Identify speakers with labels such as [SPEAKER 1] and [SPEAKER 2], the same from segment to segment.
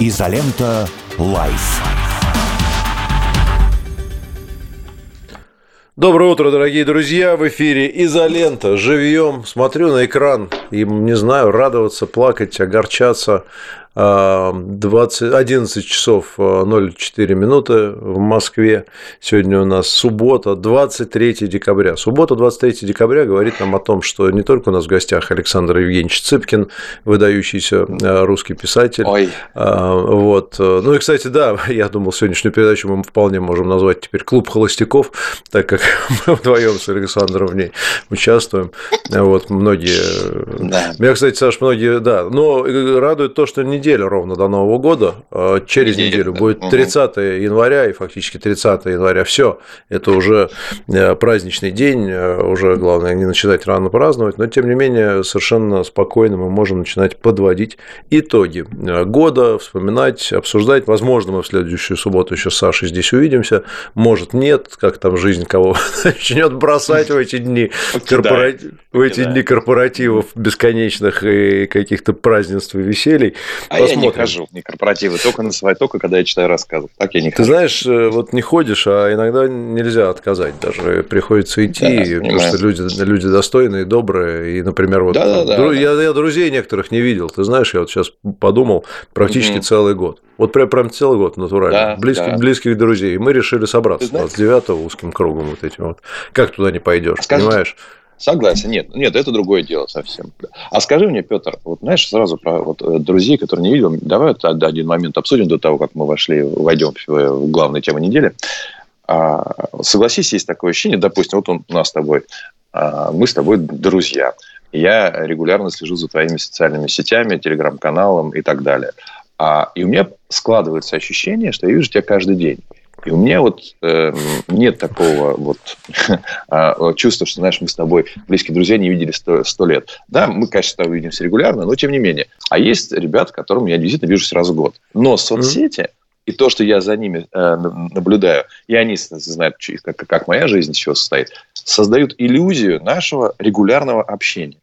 [SPEAKER 1] Изолента. Live.
[SPEAKER 2] Доброе утро, дорогие друзья! В эфире «Изолента». Живьем. Смотрю на экран и, не знаю, радоваться, плакать, огорчаться. 20, 11 часов 04 минуты в Москве. Сегодня у нас суббота, 23 декабря. Суббота, 23 декабря говорит нам о том, что не только у нас в гостях Александр Евгеньевич Цыпкин, выдающийся э, русский писатель. Ой. А, вот. Ну и, кстати, да, я думал, сегодняшнюю передачу мы вполне можем назвать теперь «Клуб холостяков», так как мы вдвоем с Александром в ней участвуем. Вот, многие... Да. Меня, кстати, Саш, многие, да. Но радует то, что не неделя ровно до Нового года. А через неделю, неделю будет 30 января и фактически 30 января. Все, это уже э, праздничный день, э, уже главное не начинать рано праздновать, но тем не менее совершенно спокойно мы можем начинать подводить итоги э, года, вспоминать, обсуждать. Возможно, мы в следующую субботу еще с Сашей здесь увидимся, может нет, как там жизнь кого начнет бросать в эти дни, корпоратив, в эти дни корпоративов бесконечных и каких-то празднеств и веселий.
[SPEAKER 3] А Посмотрим. я не хожу на корпоративы, только на свои, только когда я читаю рассказы. Так я не
[SPEAKER 2] хожу. Ты знаешь, э, вот не ходишь, а иногда нельзя отказать даже. Приходится идти, да, потому что люди, люди достойные, добрые. И, например, вот да, да, дру... да, я, я друзей некоторых не видел. Ты знаешь, я вот сейчас подумал, практически угу. целый год. Вот прям, прям целый год натурально. Да, близких, да. близких друзей. И мы решили собраться 29-го узким кругом вот этим вот. Как туда не пойдешь, понимаешь?
[SPEAKER 3] Согласен, нет, нет, это другое дело совсем. А скажи мне, Петр, вот знаешь, сразу про вот, э, друзей, которые не видел, давай вот один момент обсудим до того, как мы вошли, войдем в главную тему недели. А, согласись, есть такое ощущение, допустим, вот он, у нас с тобой, а, мы с тобой друзья. Я регулярно слежу за твоими социальными сетями, телеграм-каналом и так далее. А, и у меня складывается ощущение, что я вижу тебя каждый день. И у меня вот э, нет такого вот а, чувства, что, знаешь, мы с тобой близкие друзья не видели сто, лет. Да, мы, конечно, с видимся регулярно, но тем не менее. А есть ребят, которым я действительно вижу сразу год. Но соцсети и то, что я за ними э, наблюдаю, и они знают, как, как моя жизнь из чего состоит, создают иллюзию нашего регулярного общения.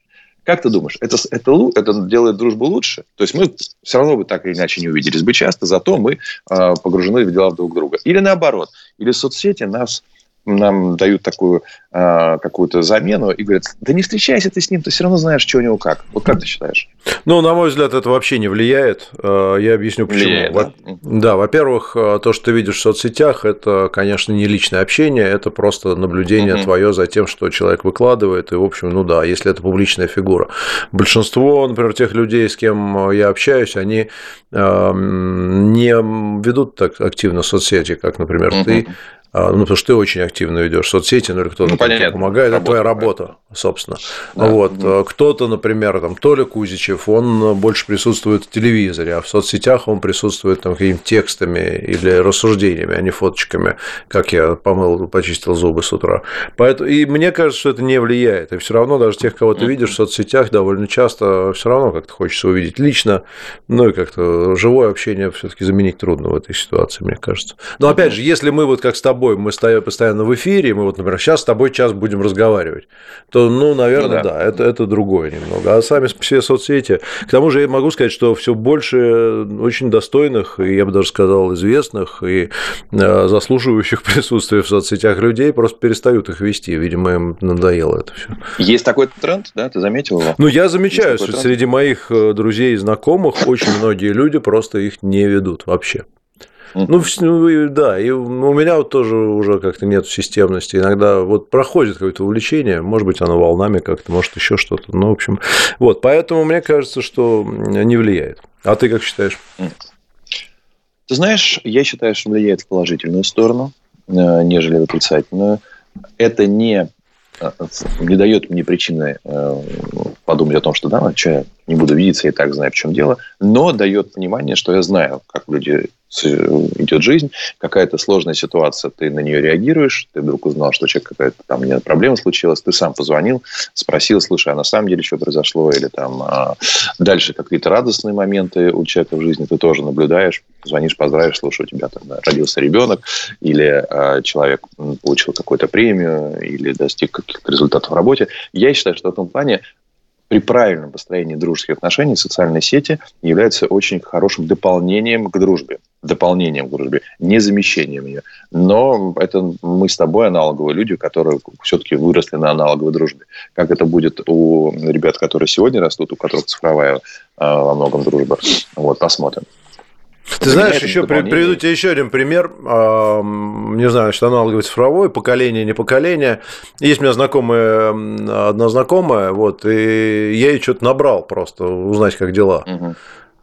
[SPEAKER 3] Как ты думаешь, это, это, это делает дружбу лучше? То есть мы все равно бы так или иначе не увиделись бы часто, зато мы э, погружены в дела друг друга. Или наоборот, или соцсети нас нам дают такую э, какую-то замену и говорят, да не встречайся ты с ним, ты все равно знаешь, что у него как. Вот как ты считаешь?
[SPEAKER 2] Ну, на мой взгляд, это вообще не влияет. А, я объясню, почему. Влияет, да? да, во-первых, а, то, что ты видишь в соцсетях, это, конечно, не личное общение, это просто наблюдение угу. твое за тем, что человек выкладывает. И, в общем, ну да, если это публичная фигура. Большинство, например, тех людей, с кем я общаюсь, они не ведут так активно соцсети, как, например, угу. ты. А, ну, потому что ты очень активно ведешь соцсети, ну, или кто-то ну, понятно. помогает, работа, это твоя работа, собственно. Да. Вот. Угу. Кто-то, например, там, Толя Кузичев, он больше присутствует в телевизоре, а в соцсетях он присутствует там какими-то текстами или рассуждениями, а не фоточками, как я помыл, почистил зубы с утра. Поэтому, и мне кажется, что это не влияет. И все равно даже тех, кого ты видишь в соцсетях, довольно часто все равно как-то хочется увидеть лично, ну и как-то живое общение все-таки заменить трудно в этой ситуации, мне кажется. Но опять же, если мы вот как с тобой тобой мы стоим постоянно в эфире, мы вот, например, сейчас с тобой час будем разговаривать, то, ну, наверное, ну, да, да это, это другое немного. А сами все соцсети, к тому же я могу сказать, что все больше очень достойных, и я бы даже сказал, известных и э, заслуживающих присутствия в соцсетях людей просто перестают их вести. Видимо, им надоело это все.
[SPEAKER 3] Есть такой тренд, да, ты заметил его?
[SPEAKER 2] Ну, я замечаю, что среди моих э, друзей и знакомых очень многие люди просто их не ведут вообще. Ну, ну да, и у меня вот тоже уже как-то нет системности. Иногда вот проходит какое-то увлечение, может быть, оно волнами как-то, может, еще что-то. Ну, в общем, вот, поэтому мне кажется, что не влияет. А ты как считаешь?
[SPEAKER 3] Ты знаешь, я считаю, что влияет в положительную сторону, э, нежели в отрицательную. Это не э, не дает мне причины э, подумать о том, что да, что я не буду видеться, я и так знаю, в чем дело, но дает понимание, что я знаю, как люди идет жизнь, какая-то сложная ситуация, ты на нее реагируешь, ты вдруг узнал, что человек какая-то там нет, проблема случилась, ты сам позвонил, спросил, слушай, а на самом деле что произошло, или там а, дальше какие-то радостные моменты у человека в жизни ты тоже наблюдаешь, звонишь, поздравишь, слушай, у тебя там родился ребенок, или а, человек получил какую-то премию, или достиг каких-то результатов в работе. Я считаю, что в этом плане при правильном построении дружеских отношений социальные сети являются очень хорошим дополнением к дружбе. Дополнением к дружбе, не замещением ее. Но это мы с тобой аналоговые люди, которые все-таки выросли на аналоговой дружбе. Как это будет у ребят, которые сегодня растут, у которых цифровая а, во многом дружба. Вот, посмотрим.
[SPEAKER 2] Ты знаешь, еще приведу тебе еще один пример. Не знаю, что аналоговый цифровой, поколение, не поколение. Есть у меня знакомая, одна знакомая, вот, и я ей что-то набрал просто, узнать, как дела. Угу.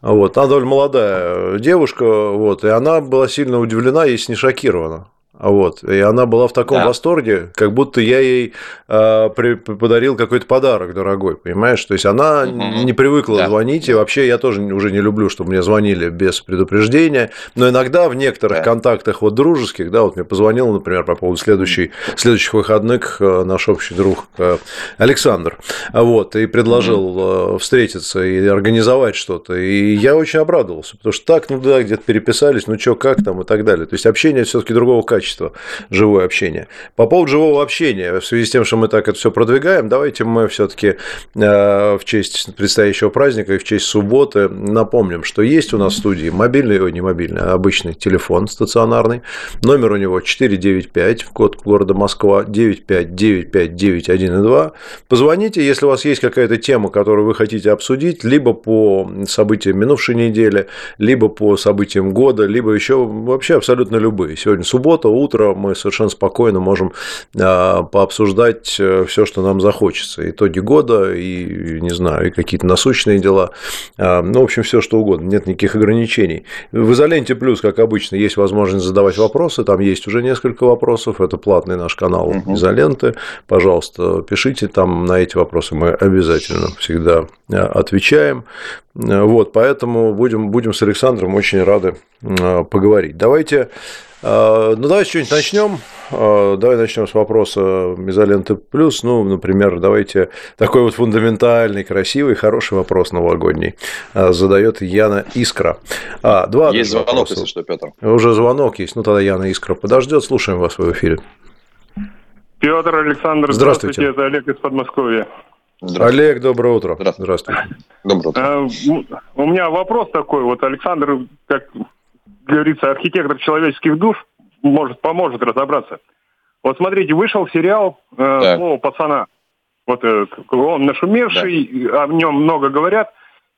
[SPEAKER 2] Вот, она довольно молодая девушка, вот, и она была сильно удивлена, если не шокирована. Вот. И она была в таком да. восторге, как будто я ей э, при, подарил какой-то подарок дорогой, понимаешь? То есть она угу. не привыкла да. звонить, и вообще я тоже уже не люблю, чтобы мне звонили без предупреждения. Но иногда в некоторых да. контактах вот дружеских, да, вот мне позвонил, например, по поводу следующей, следующих выходных э, наш общий друг э, Александр, вот, и предложил угу. встретиться и организовать что-то. И я очень обрадовался, потому что так, ну да, где-то переписались, ну что, как там и так далее. То есть общение все-таки другого качества качество живое общение. По поводу живого общения, в связи с тем, что мы так это все продвигаем, давайте мы все-таки э, в честь предстоящего праздника и в честь субботы напомним, что есть у нас в студии мобильный, ой, не мобильный, а обычный телефон стационарный. Номер у него 495, код города Москва, 9595912. Позвоните, если у вас есть какая-то тема, которую вы хотите обсудить, либо по событиям минувшей недели, либо по событиям года, либо еще вообще абсолютно любые. Сегодня суббота, утро мы совершенно спокойно можем а, пообсуждать э, все, что нам захочется. Итоги года и, не знаю, и какие-то насущные дела. А, ну, в общем, все что угодно. Нет никаких ограничений. В изоленте плюс, как обычно, есть возможность задавать вопросы. Там есть уже несколько вопросов. Это платный наш канал угу. изоленты. Пожалуйста, пишите там на эти вопросы. Мы обязательно всегда а, отвечаем. Вот, поэтому будем, будем с Александром очень рады поговорить. Давайте а, ну, давайте что-нибудь начнем. Давай начнем с вопроса изоленты плюс. Ну, например, давайте такой вот фундаментальный, красивый, хороший вопрос новогодний задает Яна Искра.
[SPEAKER 3] А, два есть звонок, вопроса. если что, Петр.
[SPEAKER 2] Уже звонок есть. Ну, тогда Яна Искра подождет. Слушаем вас в эфире.
[SPEAKER 4] Петр Александр, здравствуйте. здравствуйте. Это Олег из Подмосковья.
[SPEAKER 2] Олег, доброе утро. Здравствуйте. здравствуйте.
[SPEAKER 4] Доброе утро. у меня вопрос такой. Вот Александр, как говорится, архитектор человеческих душ может, поможет разобраться. Вот смотрите, вышел сериал э, «Слово пацана». Вот э, он нашумевший, да. о нем много говорят,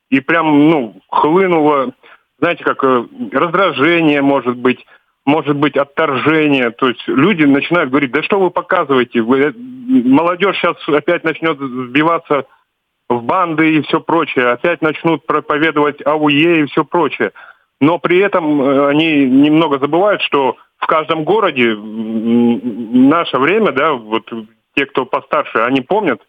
[SPEAKER 4] и прям, ну, хлынуло, знаете, как э, раздражение, может быть, может быть, отторжение. То есть люди начинают говорить, да что вы показываете? Вы, молодежь сейчас опять начнет сбиваться в банды и все прочее. Опять начнут проповедовать АУЕ и все прочее но при этом э, они немного забывают, что в каждом городе в наше время, да, вот те, кто постарше, они помнят,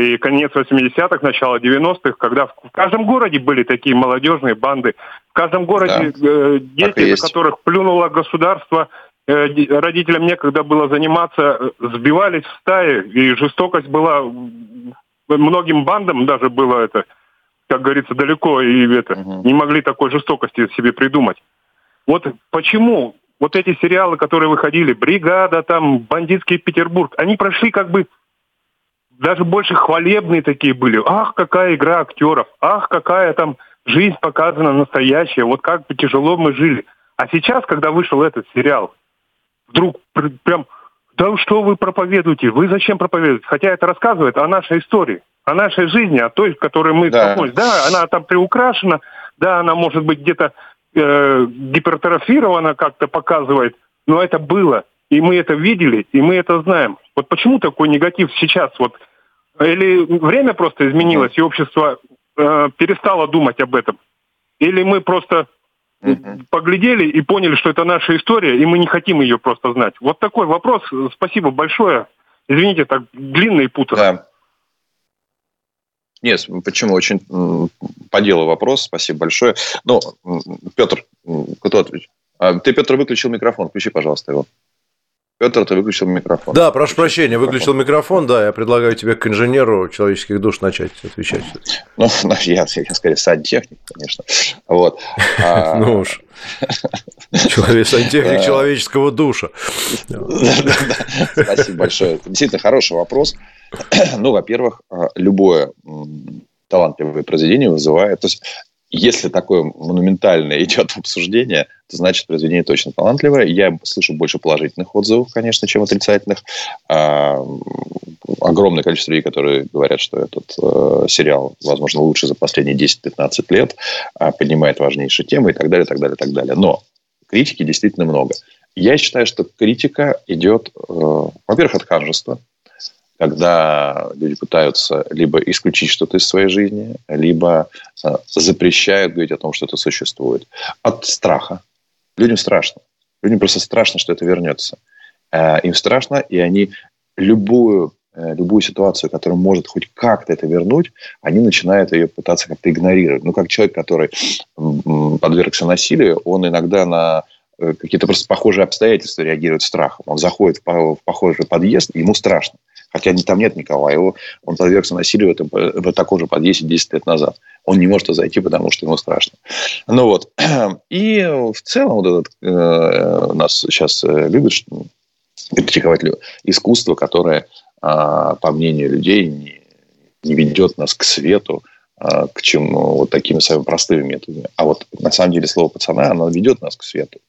[SPEAKER 4] и конец 80-х, начало 90-х, когда в каждом городе были такие молодежные банды. В каждом городе да, э, дети, за которых плюнуло государство, э, родителям некогда было заниматься, сбивались в стаи, и жестокость была многим бандам даже было это как говорится, далеко и это угу. не могли такой жестокости себе придумать. Вот почему вот эти сериалы, которые выходили, «Бригада», там, «Бандитский Петербург», они прошли как бы даже больше хвалебные такие были. Ах, какая игра актеров, ах, какая там жизнь показана настоящая, вот как бы тяжело мы жили. А сейчас, когда вышел этот сериал, вдруг прям, да что вы проповедуете, вы зачем проповедуете? Хотя это рассказывает о нашей истории о нашей жизни, о той, в которой мы да. столкнулись. Да, она там приукрашена, да, она может быть где-то э, гипертрофирована, как-то показывает, но это было, и мы это видели, и мы это знаем. Вот почему такой негатив сейчас? Вот или время просто изменилось, и общество э, перестало думать об этом, или мы просто uh поглядели и поняли, что это наша история, и мы не хотим ее просто знать. Вот такой вопрос. Спасибо большое. Извините, так длинно и путано. Да.
[SPEAKER 3] Нет, почему? Очень по делу вопрос. Спасибо большое. Ну, Петр, кто ответит? А, ты, Петр, выключил микрофон. Включи, пожалуйста, его. Петр, ты выключил микрофон.
[SPEAKER 2] Да, прошу прощения, выключил микрофон, да, я предлагаю тебе к инженеру человеческих душ начать отвечать.
[SPEAKER 3] Ну, я, я скорее сантехник, конечно. Вот.
[SPEAKER 2] А, ну уж. Человек, сантехник человеческого душа.
[SPEAKER 3] Спасибо большое. Действительно хороший вопрос. Ну, во-первых, а, любое талантливое произведение вызывает... То есть, если такое монументальное идет обсуждение, то значит произведение точно талантливое. Я слышу больше положительных отзывов, конечно, чем отрицательных. А, огромное количество людей, которые говорят, что этот э, сериал, возможно, лучше за последние 10-15 лет, э, поднимает важнейшие темы и так далее, так далее, так далее. Но критики действительно много. Я считаю, что критика идет, э, во-первых, от ханжества, когда люди пытаются либо исключить что-то из своей жизни, либо э, запрещают говорить о том, что это существует. От страха. Людям страшно. Людям просто страшно, что это вернется. Э, им страшно, и они любую Э, любую ситуацию, которая может хоть как-то это вернуть, они начинают ее пытаться как-то игнорировать. Ну, как человек, который подвергся насилию, он иногда на какие-то просто похожие обстоятельства реагирует страхом. Он заходит в похожий подъезд, ему страшно. Хотя там нет никого, а его, он подвергся насилию в, этом, в таком же подъезде 10 лет назад. Он не может зайти, потому что ему страшно. Ну вот. И в целом вот этот, э, нас сейчас э, любят критиковать искусство, которое а, по мнению людей, не, не ведет нас к свету, а, к чему вот такими самыми простыми методами. А вот на самом деле слово пацана, оно ведет нас к свету.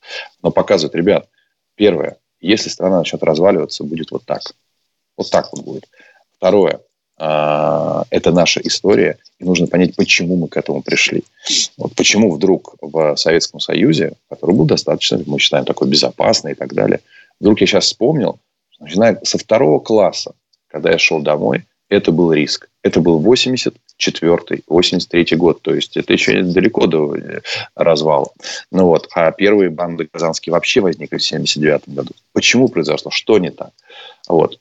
[SPEAKER 3] Но показывает, ребят, первое, если страна начнет разваливаться, будет вот так. Вот так вот будет. Второе, а, это наша история, и нужно понять, почему мы к этому пришли. Вот почему вдруг в Советском Союзе, который был достаточно, мы считаем, такой безопасный и так далее, вдруг я сейчас вспомнил, начиная со второго класса, когда я шел домой, это был риск. Это был 84 83 год. То есть, это еще далеко до э, развала. Ну вот. А первые банды казанские вообще возникли в 79 году. Почему произошло? Что не так? Вот.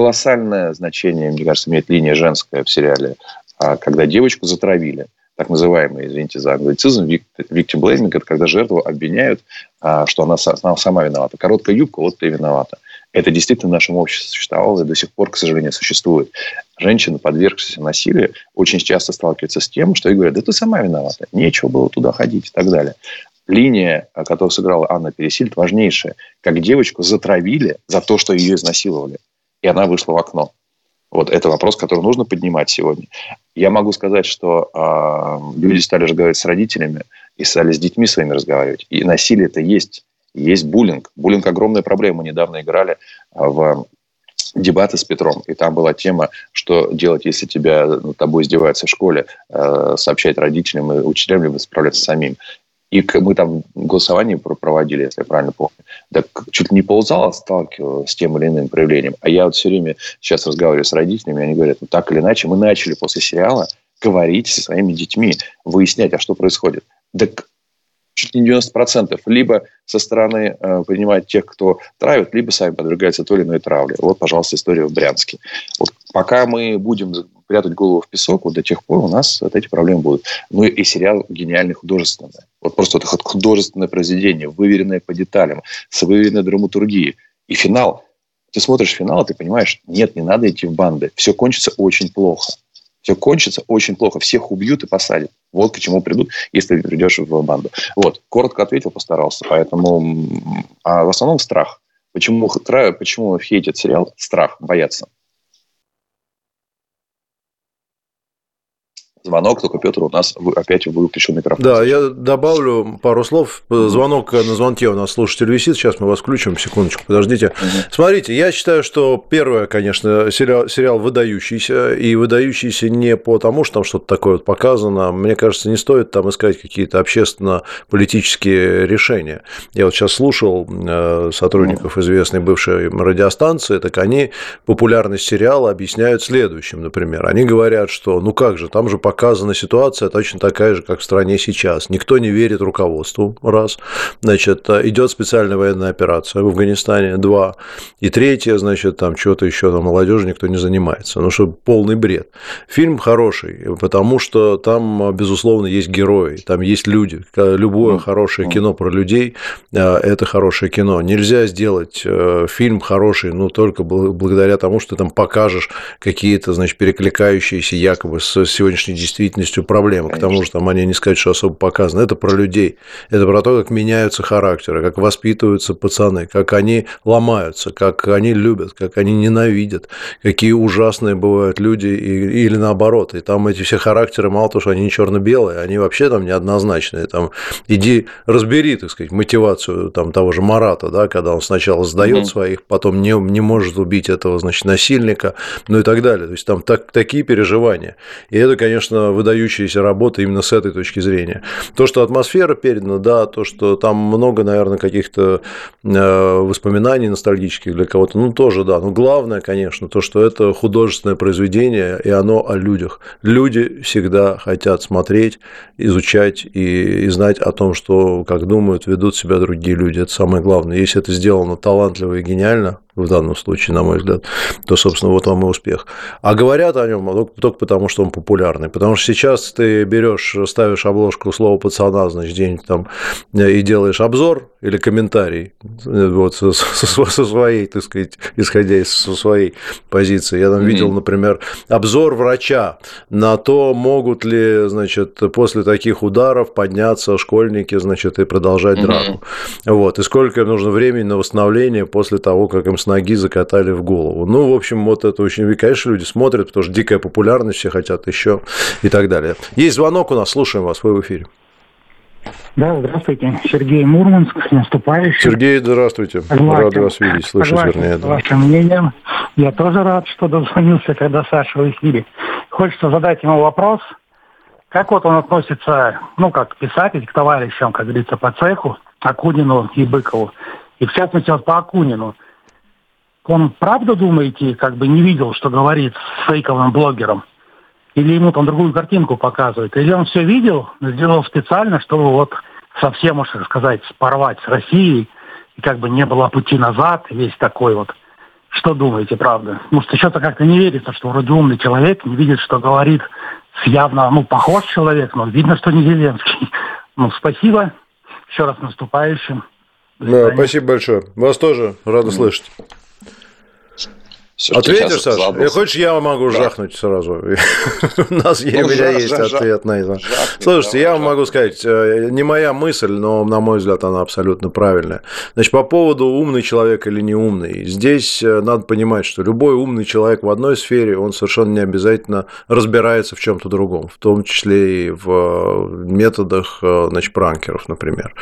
[SPEAKER 3] Колоссальное значение, мне кажется, имеет линия женская в сериале, а, когда девочку затравили так называемый, извините за англицизм, victim blaming, это когда жертву обвиняют, а, что она сама виновата. Короткая юбка, вот ты виновата. Это действительно в нашем обществе существовало и до сих пор, к сожалению, существует. Женщины, подвергшиеся насилию, очень часто сталкиваются с тем, что ей говорят, да ты сама виновата, нечего было туда ходить и так далее. Линия, которую сыграла Анна Пересильд, важнейшая. Как девочку затравили за то, что ее изнасиловали. И она вышла в окно. Вот это вопрос, который нужно поднимать сегодня. Я могу сказать, что э, люди стали разговаривать с родителями и стали с детьми своими разговаривать. И насилие это есть есть буллинг. Буллинг – огромная проблема. Мы недавно играли а, в дебаты с Петром, и там была тема, что делать, если тебя над тобой издеваются в школе, э, сообщать родителям и учителям, либо справляться самим. И мы там голосование проводили, если я правильно помню. Так чуть ли не ползала сталкивалась с тем или иным проявлением. А я вот все время сейчас разговариваю с родителями, они говорят, ну так или иначе, мы начали после сериала говорить со своими детьми, выяснять, а что происходит. Так чуть не 90%, либо со стороны э, принимать тех, кто травит, либо сами подвергаются той или иной травле. Вот, пожалуйста, история в Брянске. Вот пока мы будем прятать голову в песок, вот до тех пор у нас вот эти проблемы будут. Ну и сериал гениальный художественный. Вот просто вот художественное произведение, выверенное по деталям, с выверенной драматургией. И финал. Ты смотришь финал, ты понимаешь, нет, не надо идти в банды. Все кончится очень плохо все кончится очень плохо. Всех убьют и посадят. Вот к чему придут, если придешь в банду. Вот, коротко ответил, постарался. Поэтому, а в основном страх. Почему, почему хейтят сериал? Страх, боятся. Звонок, только Петр у нас опять выключил микрофон.
[SPEAKER 2] Да, я добавлю пару слов. Звонок на звонке у нас слушатель висит. Сейчас мы вас включим. Секундочку, подождите. Угу. Смотрите, я считаю, что первое, конечно, сериал, сериал выдающийся. И выдающийся не потому, что там что-то такое вот показано. Мне кажется, не стоит там искать какие-то общественно-политические решения. Я вот сейчас слушал э, сотрудников известной бывшей радиостанции, так они популярность сериала объясняют следующим, например. Они говорят, что ну как же, там же показана ситуация точно такая же, как в стране сейчас. Никто не верит руководству, раз. Значит, идет специальная военная операция в Афганистане, два. И третье, значит, там что-то еще на молодежи никто не занимается. Ну, что полный бред. Фильм хороший, потому что там, безусловно, есть герои, там есть люди. Любое хорошее кино про людей – это хорошее кино. Нельзя сделать э, фильм хороший, ну, только благодаря тому, что ты там покажешь какие-то, значит, перекликающиеся якобы с сегодняшней действительностью проблемы. Конечно. К тому же там они не сказать, что особо показаны. Это про людей. Это про то, как меняются характеры, как воспитываются пацаны, как они ломаются, как они любят, как они ненавидят, какие ужасные бывают люди и, или наоборот. И там эти все характеры, мало того, что они не черно-белые, они вообще там неоднозначные. Там иди разбери, так сказать, мотивацию там того же Марата, да, когда он сначала сдает mm-hmm. своих, потом не, не может убить этого, значит, насильника, ну и так далее. То есть там так, такие переживания. И это, конечно, выдающаяся работа именно с этой точки зрения. То, что атмосфера передана, да, то, что там много, наверное, каких-то э, воспоминаний ностальгических для кого-то, ну тоже, да. Но главное, конечно, то, что это художественное произведение, и оно о людях. Люди всегда хотят смотреть, изучать и, и знать о том, что, как думают, ведут себя другие люди. Это самое главное. Если это сделано талантливо и гениально, в данном случае, на мой взгляд, то, собственно, вот вам и успех. А говорят о нем только потому, что он популярный. Потому что сейчас ты берешь, ставишь обложку слова пацана, значит, где-нибудь там э, и делаешь обзор или комментарий э, вот со, со, со своей, так сказать, исходя из со своей позиции. Я там mm-hmm. видел, например, обзор врача на то, могут ли, значит, после таких ударов подняться школьники, значит, и продолжать mm-hmm. драку. Вот. И сколько им нужно времени на восстановление после того, как им с ноги закатали в голову. Ну, в общем, вот это очень... И, конечно, люди смотрят, потому что дикая популярность, все хотят еще и так далее. Есть звонок у нас, слушаем вас, вы в эфире.
[SPEAKER 5] Да, здравствуйте. Сергей Мурманск, наступающий.
[SPEAKER 2] Сергей, здравствуйте. Согласен. Рад вас видеть, слышать,
[SPEAKER 5] Согласен
[SPEAKER 2] вернее.
[SPEAKER 5] Да. вашим мнением. Я тоже рад, что дозвонился, когда Саша в эфире. Хочется задать ему вопрос. Как вот он относится, ну, как писатель, к товарищам, как говорится, по цеху, Акунину и Быкову. И в частности, вот по Акунину – он правда, думаете, как бы не видел, что говорит с фейковым блогером? Или ему там другую картинку показывают? Или он все видел, сделал специально, чтобы вот совсем, можно сказать, порвать с Россией, и как бы не было пути назад, весь такой вот. Что думаете, правда? Может, еще-то как-то не верится, что вроде умный человек не видит, что говорит с явно, ну, похож человек, но видно, что не Зеленский. Ну, спасибо. Еще раз наступающим.
[SPEAKER 2] Да, спасибо большое. Вас тоже рада слышать. Все, Ответишь, Саша? Задался. Хочешь, я могу да. жахнуть сразу? У нас ну, у меня есть ответ на это. Слушайте, я вам могу сказать, э, не моя мысль, но, на мой взгляд, она абсолютно правильная. Значит, по поводу умный человек или не умный. Здесь э, надо понимать, что любой умный человек в одной сфере, он совершенно не обязательно разбирается в чем-то другом, в том числе и в э, методах, значит, пранкеров, например.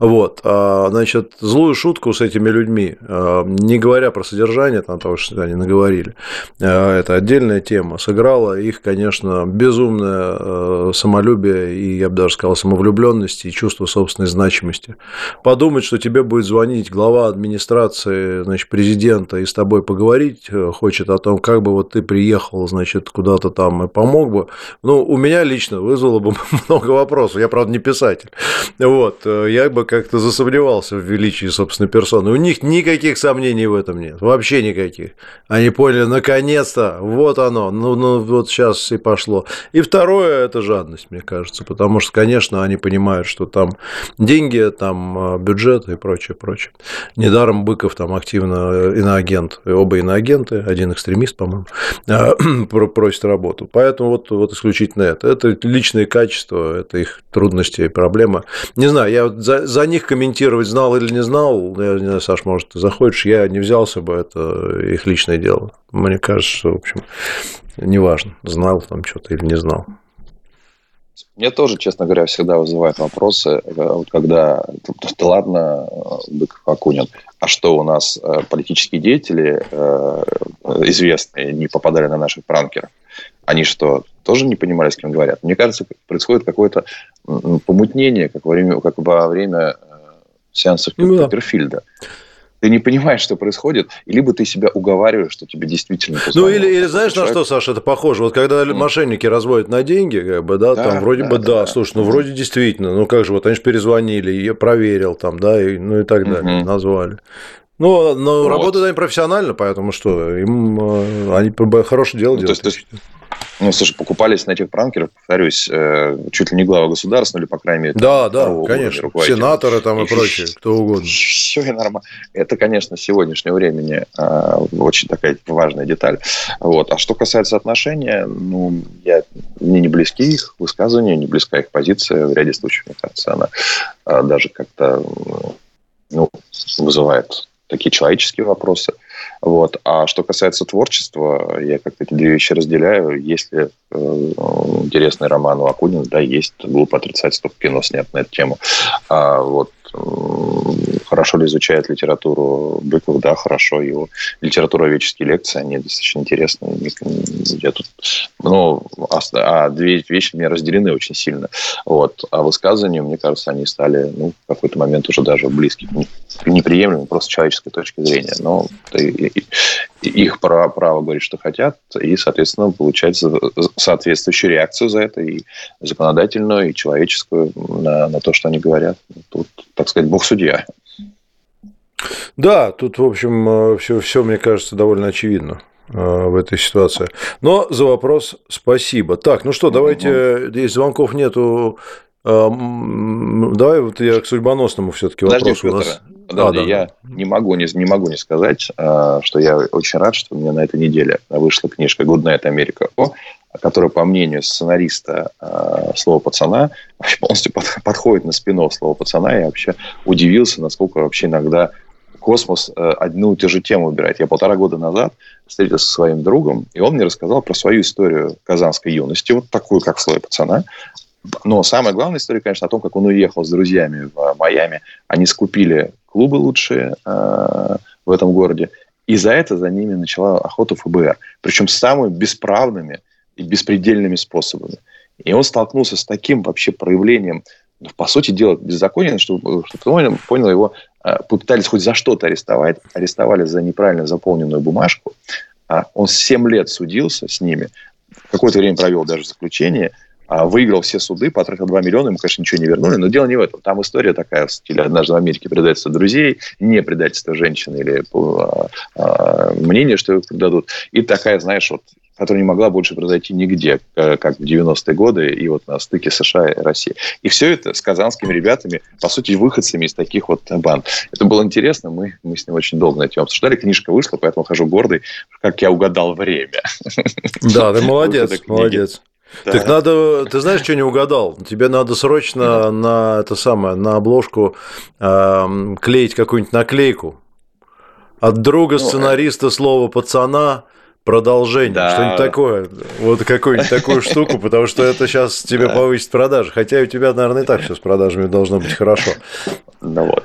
[SPEAKER 2] Вот. А, значит, злую шутку с этими людьми, не говоря про содержание там, того, что они наговорили. Э, это отдельная тема. Сыграла их, конечно, безумное э, самолюбие и, я бы даже сказал, самовлюбленность и чувство собственной значимости. Подумать, что тебе будет звонить глава администрации, значит, президента и с тобой поговорить э, хочет о том, как бы вот ты приехал, значит, куда-то там и помог бы. Ну, у меня лично вызвало бы много вопросов. Я, правда, не писатель. Вот. Я бы как-то засомневался в величии собственной персоны. У них никаких сомнений в этом нет. Вообще никаких. Они поняли, наконец-то, вот оно, ну, ну вот сейчас и пошло. И второе – это жадность, мне кажется, потому что, конечно, они понимают, что там деньги, там а, бюджет и прочее, прочее. Недаром Быков там активно иноагент, оба иноагенты, один экстремист, по-моему, а, просит работу. Поэтому вот, вот исключительно это. Это личные качества, это их трудности и проблемы. Не знаю, я за, за них комментировать знал или не знал, я не знаю, Саш, может, ты заходишь, я не взялся бы, это их личное дело. Мне кажется, что, в общем, неважно, знал там что-то или не знал.
[SPEAKER 3] Мне тоже, честно говоря, всегда вызывают вопросы, э, вот когда, да ладно, Быков Акунин, а что у нас э, политические деятели э, известные не попадали на наших пранкеров? Они что, тоже не понимали, с кем говорят? Мне кажется, происходит какое-то помутнение, как во время, как во время сеансов ну. Да ты не понимаешь, что происходит, либо ты себя уговариваешь, что тебе действительно
[SPEAKER 2] Ну, или, или знаешь, человек. на что, Саша, это похоже? Вот когда mm. мошенники разводят на деньги, как бы, да, да там вроде да, бы, да, да, слушай, ну, вроде действительно, ну, как же, вот они же перезвонили, я проверил там, да, и, ну, и так далее, mm-hmm. назвали. Ну, но вот. работают они профессионально, поэтому что, им э, они хорошее дело ну, делают. То есть,
[SPEAKER 3] ну, слушай, покупались на этих пранкеров, повторюсь, э, чуть ли не глава государства, или, по крайней мере...
[SPEAKER 2] Да, да, конечно, сенаторы там и, и прочее, кто угодно.
[SPEAKER 3] Все и нормально. Это, конечно, сегодняшнего времени э, очень такая важная деталь. Вот. А что касается отношения, ну, я, мне не близки их высказывания, не близка их позиция. В ряде случаев, мне кажется, она э, даже как-то ну, вызывает такие человеческие вопросы. Вот. А что касается творчества, я как-то эти две вещи разделяю. Если э, интересный роман у Акунина, да, есть. Глупо отрицать, столько кино снят на эту тему. А вот хорошо ли изучает литературу Быков, да, хорошо. Его литературоведческие лекции, они достаточно интересные. Я тут, ну, а, а две вещи мне разделены очень сильно. Вот. А высказывания, мне кажется, они стали, ну, в какой-то момент уже даже близки, неприемлемы просто с человеческой точки зрения. Но их право, право говорить, что хотят, и, соответственно, получать соответствующую реакцию за это, и законодательную, и человеческую на, на то, что они говорят. Тут, так сказать, бог судья.
[SPEAKER 2] Да, тут, в общем, все, э, все мне кажется, довольно очевидно э, в этой ситуации. Но за вопрос спасибо. Так, ну что, давайте, здесь звонков нету, э, давай вот я к судьбоносному все-таки вопросу.
[SPEAKER 3] у нас... Подожди, а, да, я да. не могу не, не могу не сказать, что я очень рад, что у меня на этой неделе вышла книжка «Good Night America О», которая, по мнению сценариста «Слово пацана», вообще полностью подходит на спину «Слово пацана». Я вообще удивился, насколько вообще иногда космос э, одну и ту же тему выбирает. Я полтора года назад встретился со своим другом, и он мне рассказал про свою историю казанской юности, вот такую, как слой пацана. Но самая главная история, конечно, о том, как он уехал с друзьями в Майами. Они скупили клубы лучшие э, в этом городе, и за это за ними начала охота ФБР. Причем самыми бесправными и беспредельными способами. И он столкнулся с таким вообще проявлением ну, по сути дела, беззаконие, чтобы, чтобы понял его, э, попытались хоть за что-то арестовать, арестовали за неправильно заполненную бумажку, а он 7 лет судился с ними, какое-то время провел даже заключение, а выиграл все суды, потратил 2 миллиона, ему, конечно, ничего не вернули, но дело не в этом. Там история такая в стиле «Однажды в Америке предательство друзей», не предательство женщины или а, а, мнение, что дадут. И такая, знаешь, вот которая не могла больше произойти нигде, э, как в 90-е годы и вот на стыке США и России. И все это с казанскими ребятами, по сути, выходцами из таких вот банд. Это было интересно, мы, мы с ним очень долго на тему обсуждали, книжка вышла, поэтому хожу гордый, как я угадал время.
[SPEAKER 2] Да, ты молодец, молодец. Так надо, ты знаешь, что не угадал? Тебе надо срочно на это самое, на обложку э, клеить какую-нибудь наклейку. От друга ну, сценариста слова пацана продолжение, да. что-нибудь такое, вот какую-нибудь такую штуку, потому что это сейчас тебе повысит продажи, хотя у тебя, наверное, и так все с продажами должно быть хорошо.
[SPEAKER 3] Ну вот.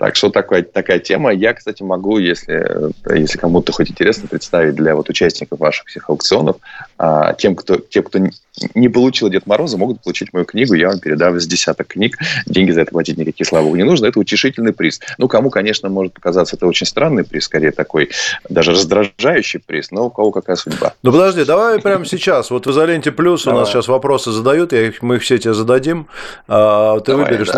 [SPEAKER 3] Так что такая, такая тема. Я, кстати, могу, если, если кому-то хоть интересно, представить для вот участников ваших всех аукционов, а, тем, кто, тем, кто не получил Дед Мороза, могут получить мою книгу. Я вам передам из десяток книг. Деньги за это платить никаких, слава богу, не нужно. Это утешительный приз. Ну, кому, конечно, может показаться это очень странный приз, скорее такой даже раздражающий приз, но у кого какая судьба.
[SPEAKER 2] Ну, подожди, давай прямо сейчас. Вот в изоленте плюс у нас сейчас вопросы задают, мы их все тебе зададим. А, ты выберешь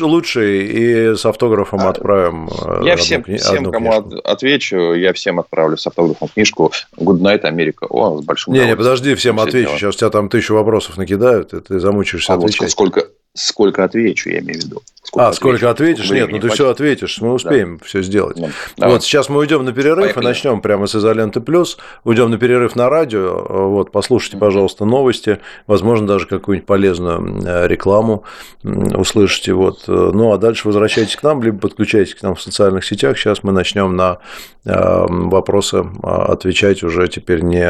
[SPEAKER 2] лучший и с автографом мы отправим.
[SPEAKER 3] Э, я всем, кни... всем кому книжку. отвечу, я всем отправлю с автографом книжку Good Night Америка. О, с большим
[SPEAKER 2] Не, не, подожди, всем отвечу. Сейчас у тебя там тысячу вопросов накидают, и ты замучаешься а отвечать. Вот
[SPEAKER 3] сколько, сколько отвечу, я имею в виду.
[SPEAKER 2] Сколько а, отвечу, сколько ответишь? Сколько Нет, ну ты хватит. все ответишь, мы успеем да. все сделать. Ну, вот, сейчас мы уйдем на перерыв Поехали. и начнем прямо с изоленты плюс. Уйдем на перерыв на радио. Вот, послушайте, пожалуйста, новости, возможно, даже какую-нибудь полезную э, рекламу услышите. Вот. Ну а дальше возвращайтесь к нам, либо подключайтесь к нам в социальных сетях. Сейчас мы начнем на э, вопросы а, отвечать уже теперь не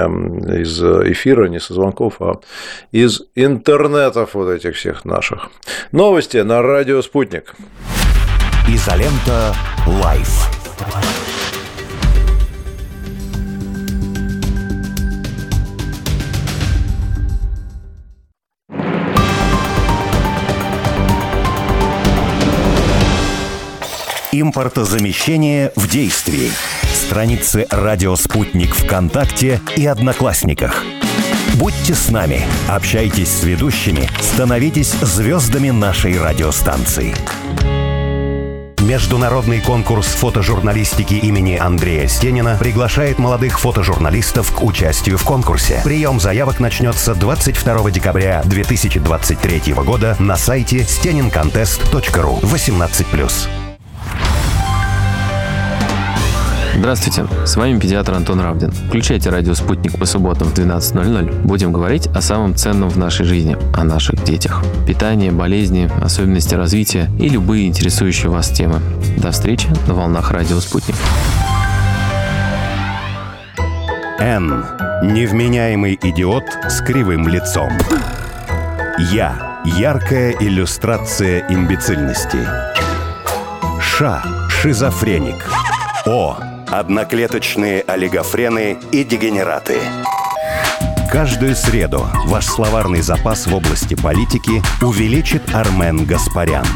[SPEAKER 2] из эфира, не со звонков, а из интернетов вот этих всех наших. Новости на радио «Спутник».
[SPEAKER 1] Изолента «Live». Импортозамещение в действии. Страницы «Радио Спутник» ВКонтакте и Одноклассниках – Будьте с нами, общайтесь с ведущими, становитесь звездами нашей радиостанции. Международный конкурс фотожурналистики имени Андрея Стенина приглашает молодых фотожурналистов к участию в конкурсе. Прием заявок начнется 22 декабря 2023 года на сайте stenincontest.ru 18+.
[SPEAKER 6] Здравствуйте, с вами педиатр Антон Равдин. Включайте радио «Спутник» по субботам в 12.00. Будем говорить о самом ценном в нашей жизни, о наших детях. Питание, болезни, особенности развития и любые интересующие вас темы. До встречи на волнах радио «Спутник».
[SPEAKER 1] Н. Невменяемый идиот с кривым лицом. Я. Яркая иллюстрация имбецильности. Ш. Шизофреник. О одноклеточные олигофрены и дегенераты. Каждую среду ваш словарный запас в области политики увеличит Армен Гаспарян.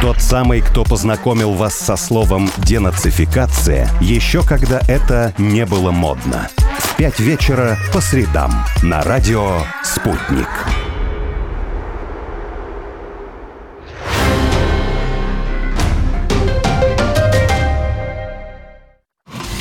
[SPEAKER 1] Тот самый, кто познакомил вас со словом «денацификация» еще когда это не было модно. В пять вечера по средам на радио «Спутник».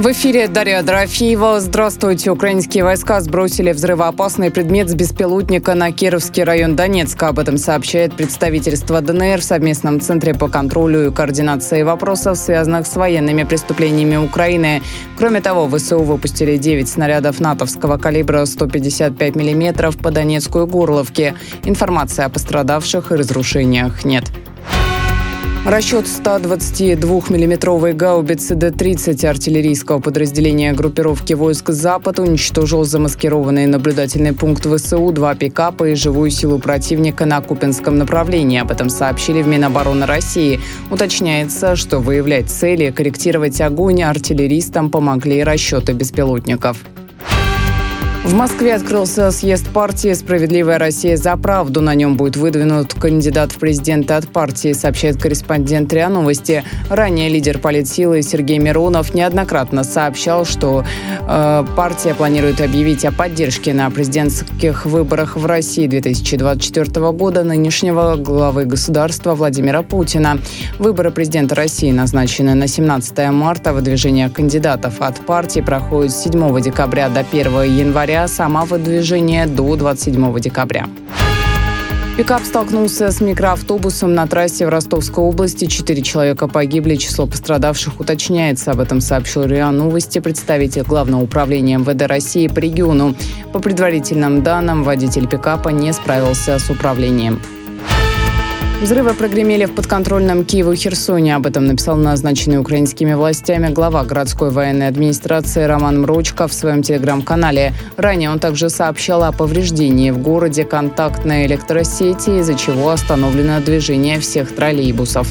[SPEAKER 7] В эфире Дарья Дорофеева. Здравствуйте. Украинские войска сбросили взрывоопасный предмет с беспилотника на Кировский район Донецка. Об этом сообщает представительство ДНР в совместном центре по контролю и координации вопросов, связанных с военными преступлениями Украины. Кроме того, ВСУ выпустили 9 снарядов натовского калибра 155 мм по Донецкую Горловке. Информации о пострадавших и разрушениях нет. Расчет 122-миллиметровой гаубицы Д-30 артиллерийского подразделения группировки войск «Запад» уничтожил замаскированный наблюдательный пункт ВСУ, два пикапа и живую силу противника на Купинском направлении. Об этом сообщили в Минобороны России. Уточняется, что выявлять цели, корректировать огонь артиллеристам помогли расчеты беспилотников. В Москве открылся съезд партии «Справедливая Россия за правду». На нем будет выдвинут кандидат в президенты от партии, сообщает корреспондент РИА Новости. Ранее лидер политсилы Сергей Миронов неоднократно сообщал, что э, партия планирует объявить о поддержке на президентских выборах в России 2024 года нынешнего главы государства Владимира Путина. Выборы президента России назначены на 17 марта. Выдвижение кандидатов от партии проходит с 7 декабря до 1 января января, сама выдвижение до 27 декабря. Пикап столкнулся с микроавтобусом на трассе в Ростовской области. Четыре человека погибли, число пострадавших уточняется. Об этом сообщил РИА Новости представитель Главного управления МВД России по региону. По предварительным данным, водитель пикапа не справился с управлением. Взрывы прогремели в подконтрольном Киеву Херсоне. Об этом написал назначенный украинскими властями глава городской военной администрации Роман Мрочко в своем телеграм-канале. Ранее он также сообщал о повреждении в городе контактной электросети, из-за чего остановлено движение всех троллейбусов.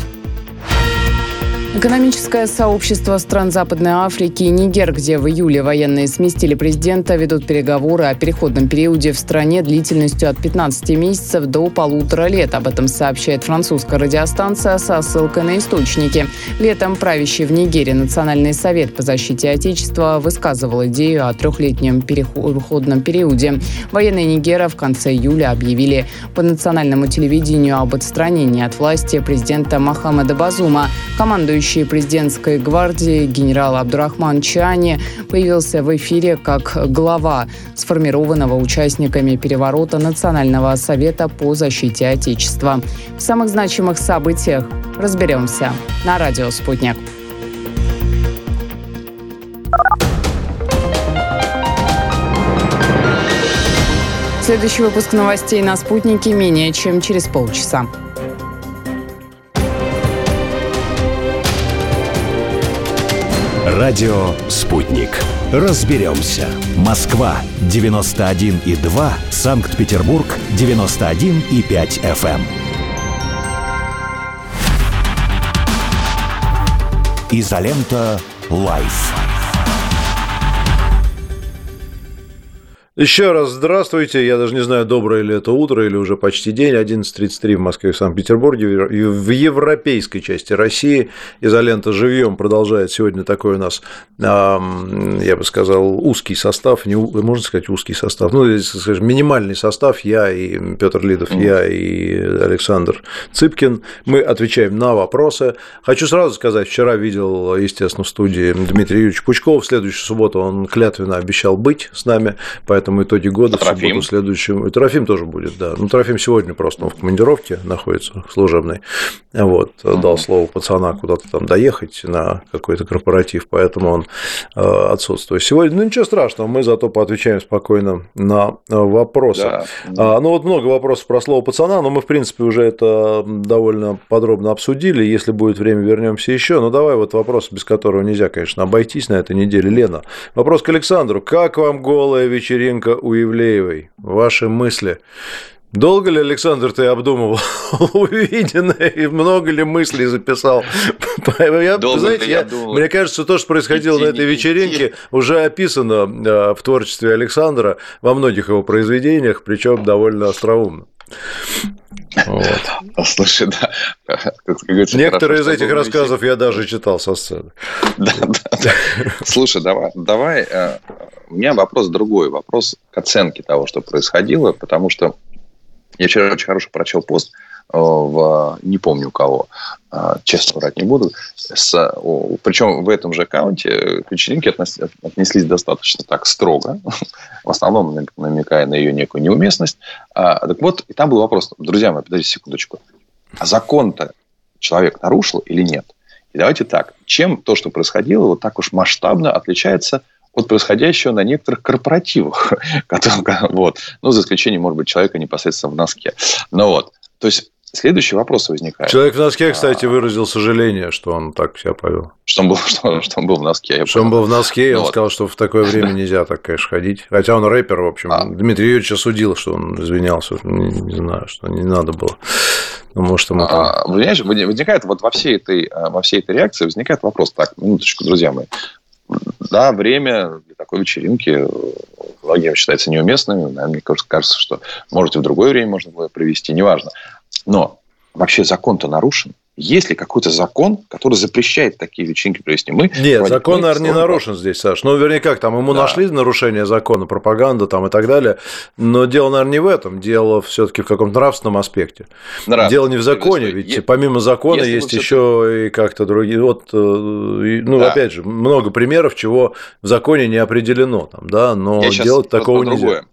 [SPEAKER 7] Экономическое сообщество стран Западной Африки и Нигер, где в июле военные сместили президента, ведут переговоры о переходном периоде в стране длительностью от 15 месяцев до полутора лет. Об этом сообщает французская радиостанция со ссылкой на источники. Летом правящий в Нигере Национальный совет по защите Отечества высказывал идею о трехлетнем переходном периоде. Военные Нигера в конце июля объявили по национальному телевидению об отстранении от власти президента Мохаммеда Базума. Командующий командующий президентской гвардии генерал Абдурахман Чани появился в эфире как глава сформированного участниками переворота Национального совета по защите Отечества. В самых значимых событиях разберемся на радио «Спутник». Следующий выпуск новостей на «Спутнике» менее чем через полчаса.
[SPEAKER 1] Радио «Спутник». Разберемся. Москва, 91,2. Санкт-Петербург, 91,5 FM. Изолента «Live».
[SPEAKER 2] Еще раз здравствуйте. Я даже не знаю, доброе ли это утро или уже почти день. 11.33 в Москве и в Санкт-Петербурге. В европейской части России изолента «Живьем» продолжает сегодня такой у нас, я бы сказал, узкий состав. Не, можно сказать, узкий состав. Ну, скажем, минимальный состав. Я и Петр Лидов, я и Александр Цыпкин. Мы отвечаем на вопросы. Хочу сразу сказать, вчера видел, естественно, в студии Дмитрий Юрьевич Пучков. В следующую субботу он клятвенно обещал быть с нами, поэтому поэтому итоги года
[SPEAKER 3] а в субботу
[SPEAKER 2] следующем... И Трофим тоже будет, да. Ну, Трофим сегодня просто он в командировке находится, служебной. Вот, uh-huh. дал слово пацана куда-то там доехать на какой-то корпоратив, поэтому он э, отсутствует сегодня. Ну, ничего страшного, мы зато поотвечаем спокойно на вопросы. Да. А, ну, вот много вопросов про слово пацана, но мы, в принципе, уже это довольно подробно обсудили. Если будет время, вернемся еще. Ну, давай вот вопрос, без которого нельзя, конечно, обойтись на этой неделе. Лена, вопрос к Александру. Как вам голая вечеринка Ленко у Ивлеевой. Ваши мысли. Долго ли, Александр, ты обдумывал увиденное и много ли мыслей записал? Я, Долго знаете, я, думал, мне кажется, то, что происходило идти, на этой вечеринке, идти. уже описано в творчестве Александра во многих его произведениях, причем довольно остроумно.
[SPEAKER 3] Вот. Слушай, да.
[SPEAKER 2] Как говорится, Некоторые хорошо, из этих рассказов я даже читал со сцены. Да,
[SPEAKER 3] да. Слушай, давай, давай. Э, у меня вопрос другой. Вопрос к оценке того, что происходило, потому что я вчера очень хорошо прочел пост в, не помню кого, э, честно врать не буду, с, причем в этом же аккаунте к вечеринке отнеслись достаточно так строго, в основном намекая на ее некую неуместность. А, так вот, и там был вопрос, друзья мои, подождите секундочку, а закон-то человек нарушил или нет? И давайте так, чем то, что происходило, вот так уж масштабно отличается от происходящего на некоторых корпоративах, вот, ну, за исключением, может быть, человека непосредственно в носке. Ну вот, то есть Следующий вопрос возникает.
[SPEAKER 2] Человек в носке, кстати, а. выразил сожаление, что он так себя повел.
[SPEAKER 3] Что он был, что, что он был в носке.
[SPEAKER 2] Я что понял. он был в носке, и ну, он вот. сказал, что в такое время нельзя так, конечно, ходить. Хотя он рэпер, в общем. А. Дмитрий Юрьевич осудил, что он извинялся. Не, не знаю, что не надо было. Ну, может, ему там...
[SPEAKER 3] А, понимаешь, возникает вот во всей, этой, во всей этой реакции возникает вопрос. Так, минуточку, друзья мои. Да, время для такой вечеринки многим считается неуместным. Мне кажется, что можете в другое время можно было провести, неважно. Но вообще закон-то нарушен. Есть ли какой-то закон, который запрещает такие вечеринки провести? Мы
[SPEAKER 2] Нет, закон, наверное, не нарушен здесь, Саш. Ну, вернее, как там, ему да. нашли нарушение закона, пропаганда там и так далее. Но дело, наверное, не в этом. Дело все-таки в каком-то нравственном аспекте. Нравственно. Дело не в законе, ведь есть, помимо закона есть еще и как-то другие. Вот, э, ну, да. опять же, много примеров, чего в законе не определено. Там, да, но делать такого нельзя. Другое.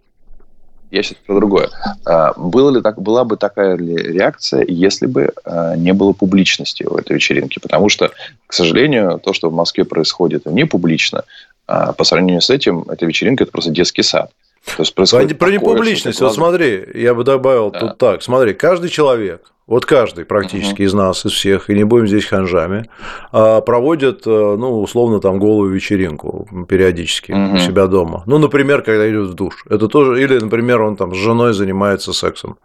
[SPEAKER 3] Я сейчас про другое. А, было ли так, была бы такая ли реакция, если бы а, не было публичности в этой вечеринке? Потому что, к сожалению, то, что в Москве происходит не публично, а, по сравнению с этим, эта вечеринка – это просто детский сад.
[SPEAKER 2] То есть происходит про, про непубличность, вот смотри, я бы добавил да. тут так, смотри, каждый человек, вот каждый практически uh-huh. из нас, из всех, и не будем здесь ханжами, а, проводит, э, ну, условно, там голую вечеринку периодически uh-huh. у себя дома. Ну, например, когда идет в душ. Это тоже, или, например, он там с женой занимается сексом,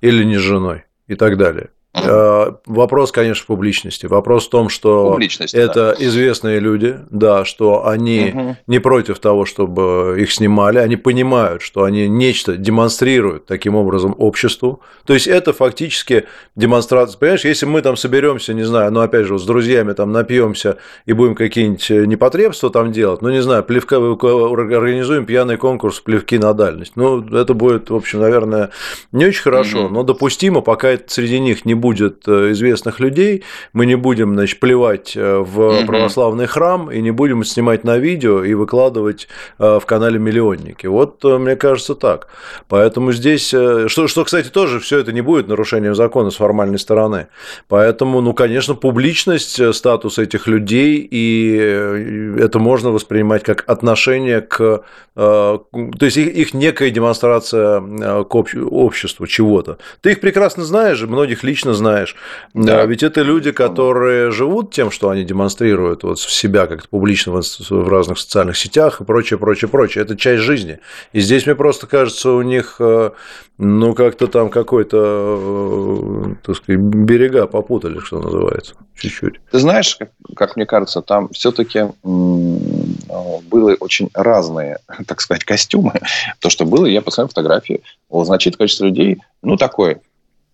[SPEAKER 2] или не с женой, и так далее. Э, вопрос, конечно, в публичности. Вопрос в том, что это да. известные люди, да, что они угу. не против того, чтобы их снимали, они понимают, что они нечто демонстрируют таким образом обществу. То есть это фактически демонстрация. Понимаешь, если мы там соберемся, не знаю, ну опять же, с друзьями там напьемся и будем какие-нибудь непотребства там делать, ну не знаю, плевка организуем пьяный конкурс плевки на дальность. Ну, это будет, в общем, наверное, не очень хорошо, угу. но допустимо, пока это среди них не будет э, известных людей, мы не будем значит, плевать э, в православный храм и не будем снимать на видео и выкладывать э, в канале миллионники. Вот мне кажется так. Поэтому здесь, что, что кстати, тоже все это не будет нарушением закона с формальной стороны. Поэтому, ну, конечно, публичность, статус этих людей, и это можно воспринимать как отношение к... То есть их некая демонстрация к обществу чего-то. Ты их прекрасно знаешь, многих лично лично знаешь. Да. Ведь это люди, которые живут тем, что они демонстрируют вот себя как-то публично в разных социальных сетях и прочее, прочее, прочее. Это часть жизни. И здесь мне просто кажется, у них, э, ну, как-то там какой-то, э, так сказать, берега попутали, что называется, чуть-чуть.
[SPEAKER 3] Ты знаешь, как, как мне кажется, там все-таки были очень разные, так сказать, костюмы. То, что было, я посмотрел фотографии, значит, количество людей, ну, такой,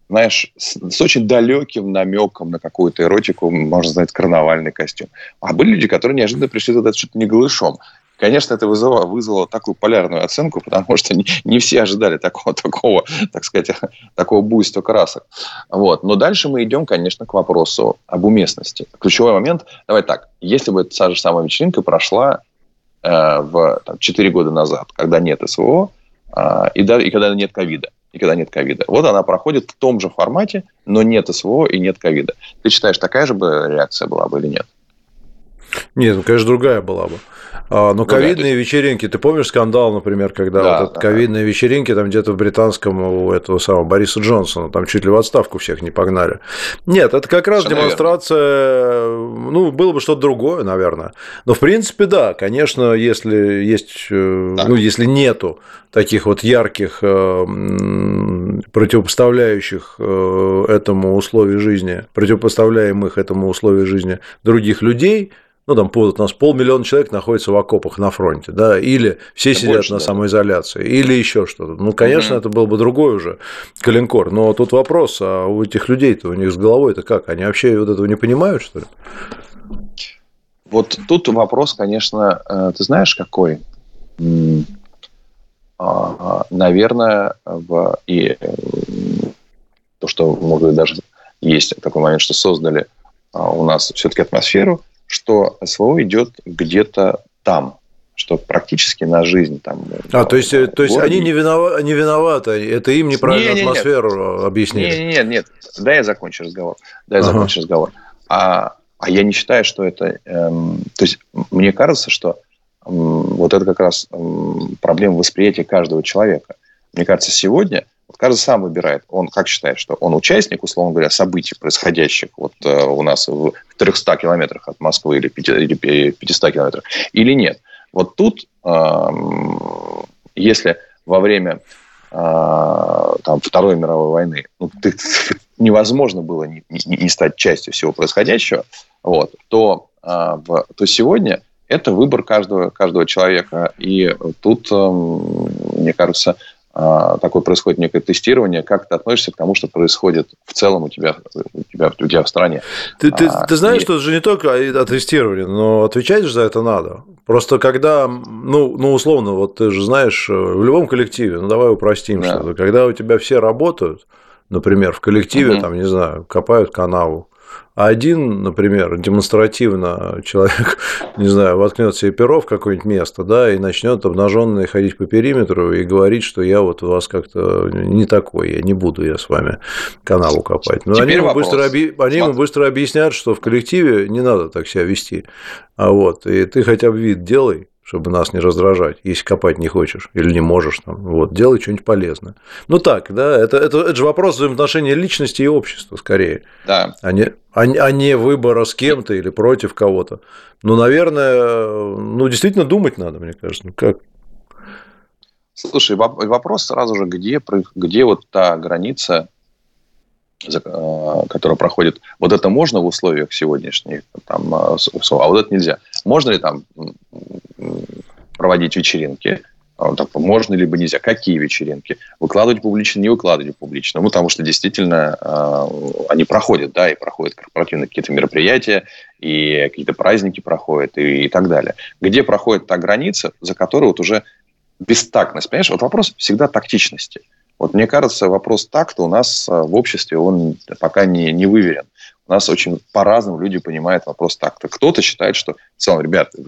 [SPEAKER 3] знаешь, с, с очень далеким намеком на какую-то эротику, можно сказать, карнавальный костюм. А были люди, которые неожиданно пришли туда чуть не голышом. Конечно, это вызвало, вызвало такую полярную оценку, потому что не, не все ожидали такого, такого, так сказать, такого буйства красок. Вот. Но дальше мы идем, конечно, к вопросу об уместности. Ключевой момент, давай так, если бы та же самая вечеринка прошла э, в там, 4 года назад, когда нет СВО, э, и, да, и когда нет ковида, и когда нет ковида. Вот она проходит в том же формате, но нет СВО и нет ковида. Ты считаешь, такая же бы реакция была бы или нет?
[SPEAKER 2] Нет, ну, конечно, другая была бы. А, но ковидные есть... вечеринки, ты помнишь скандал, например, когда да, вот да, ковидные да. вечеринки там где-то в британском у этого самого Бориса Джонсона, там чуть ли в отставку всех не погнали. Нет, это как раз Все демонстрация, наверное. ну, было бы что-то другое, наверное. Но, в принципе, да, конечно, если есть, э, да. ну, если нету таких вот ярких э, противопоставляющих э, этому условию жизни, противопоставляемых этому условию жизни других людей – ну, там у нас полмиллиона человек находится в окопах на фронте, да, или все это сидят больше, на да. самоизоляции, или еще что-то. Ну, конечно, угу. это был бы другой уже калинкор. Но тут вопрос, а у этих людей-то, у них с головой-то как? Они вообще вот этого не понимают, что ли?
[SPEAKER 3] Вот тут вопрос, конечно, э, ты знаешь, какой? А, наверное, в, и э, то, что, может быть, даже есть такой момент, что создали а, у нас все-таки атмосферу, что СВО идет где-то там, что практически на жизнь там.
[SPEAKER 2] А, то есть, то есть они не, винова, не виноваты, это им неправильно не, не, атмосферу
[SPEAKER 3] нет.
[SPEAKER 2] объяснили?
[SPEAKER 3] Нет, нет, нет, да я закончу разговор. Да я ага. закончу разговор. А, а я не считаю, что это... Эм, то есть, мне кажется, что вот это как раз проблема восприятия каждого человека. Мне кажется, сегодня вот каждый сам выбирает. Он как считает, что он участник, условно говоря, событий, происходящих вот э, у нас в 300 километрах от Москвы или 500 километрах, или нет. Вот тут, э, если во время э, там, Второй мировой войны ну, ты, невозможно было не, не, не стать частью всего происходящего, вот, то, то сегодня это выбор каждого, каждого человека. И тут, э, мне кажется, а, такое происходит некое тестирование, как ты относишься к тому, что происходит в целом у тебя, у тебя, у тебя в стране.
[SPEAKER 2] Ты, ты, а, ты знаешь, и... что это же не только о тестировании, но отвечать же за это надо. Просто когда, ну, ну, условно, вот ты же знаешь, в любом коллективе, ну, давай упростим да. что-то, когда у тебя все работают, например, в коллективе, угу. там, не знаю, копают канаву, один, например, демонстративно человек, не знаю, воткнет себе перо в какое-нибудь место, да, и начнет обнаженный ходить по периметру и говорить, что я вот у вас как-то не такой, я не буду я с вами канаву копать. Но они ему, быстро, оби... они ему быстро объяснят, что в коллективе не надо так себя вести. А вот, и ты хотя бы вид делай, чтобы нас не раздражать, если копать не хочешь или не можешь. Там, вот, делай что-нибудь полезное. Ну так, да, это, это, это же вопрос взаимоотношения личности и общества скорее.
[SPEAKER 3] Да.
[SPEAKER 2] А не, а, а не выбора с кем-то или против кого-то. Ну, наверное, ну, действительно думать надо, мне кажется. Ну, как?
[SPEAKER 3] Слушай, вопрос сразу же, где, где вот та граница Э, которая проходит, вот это можно в условиях сегодняшних, там, э, а вот это нельзя. Можно ли там проводить вечеринки? А можно либо нельзя? Какие вечеринки? Выкладывать публично, не выкладывать публично? Ну, потому что действительно э, они проходят, да, и проходят корпоративные какие-то мероприятия, и какие-то праздники проходят, и, и так далее. Где проходит та граница, за которой вот уже бестактность, понимаешь? Вот вопрос всегда тактичности. Вот мне кажется, вопрос такта у нас а, в обществе, он пока не, не выверен. У нас очень по-разному люди понимают вопрос такта. Кто-то считает, что в целом, ребята,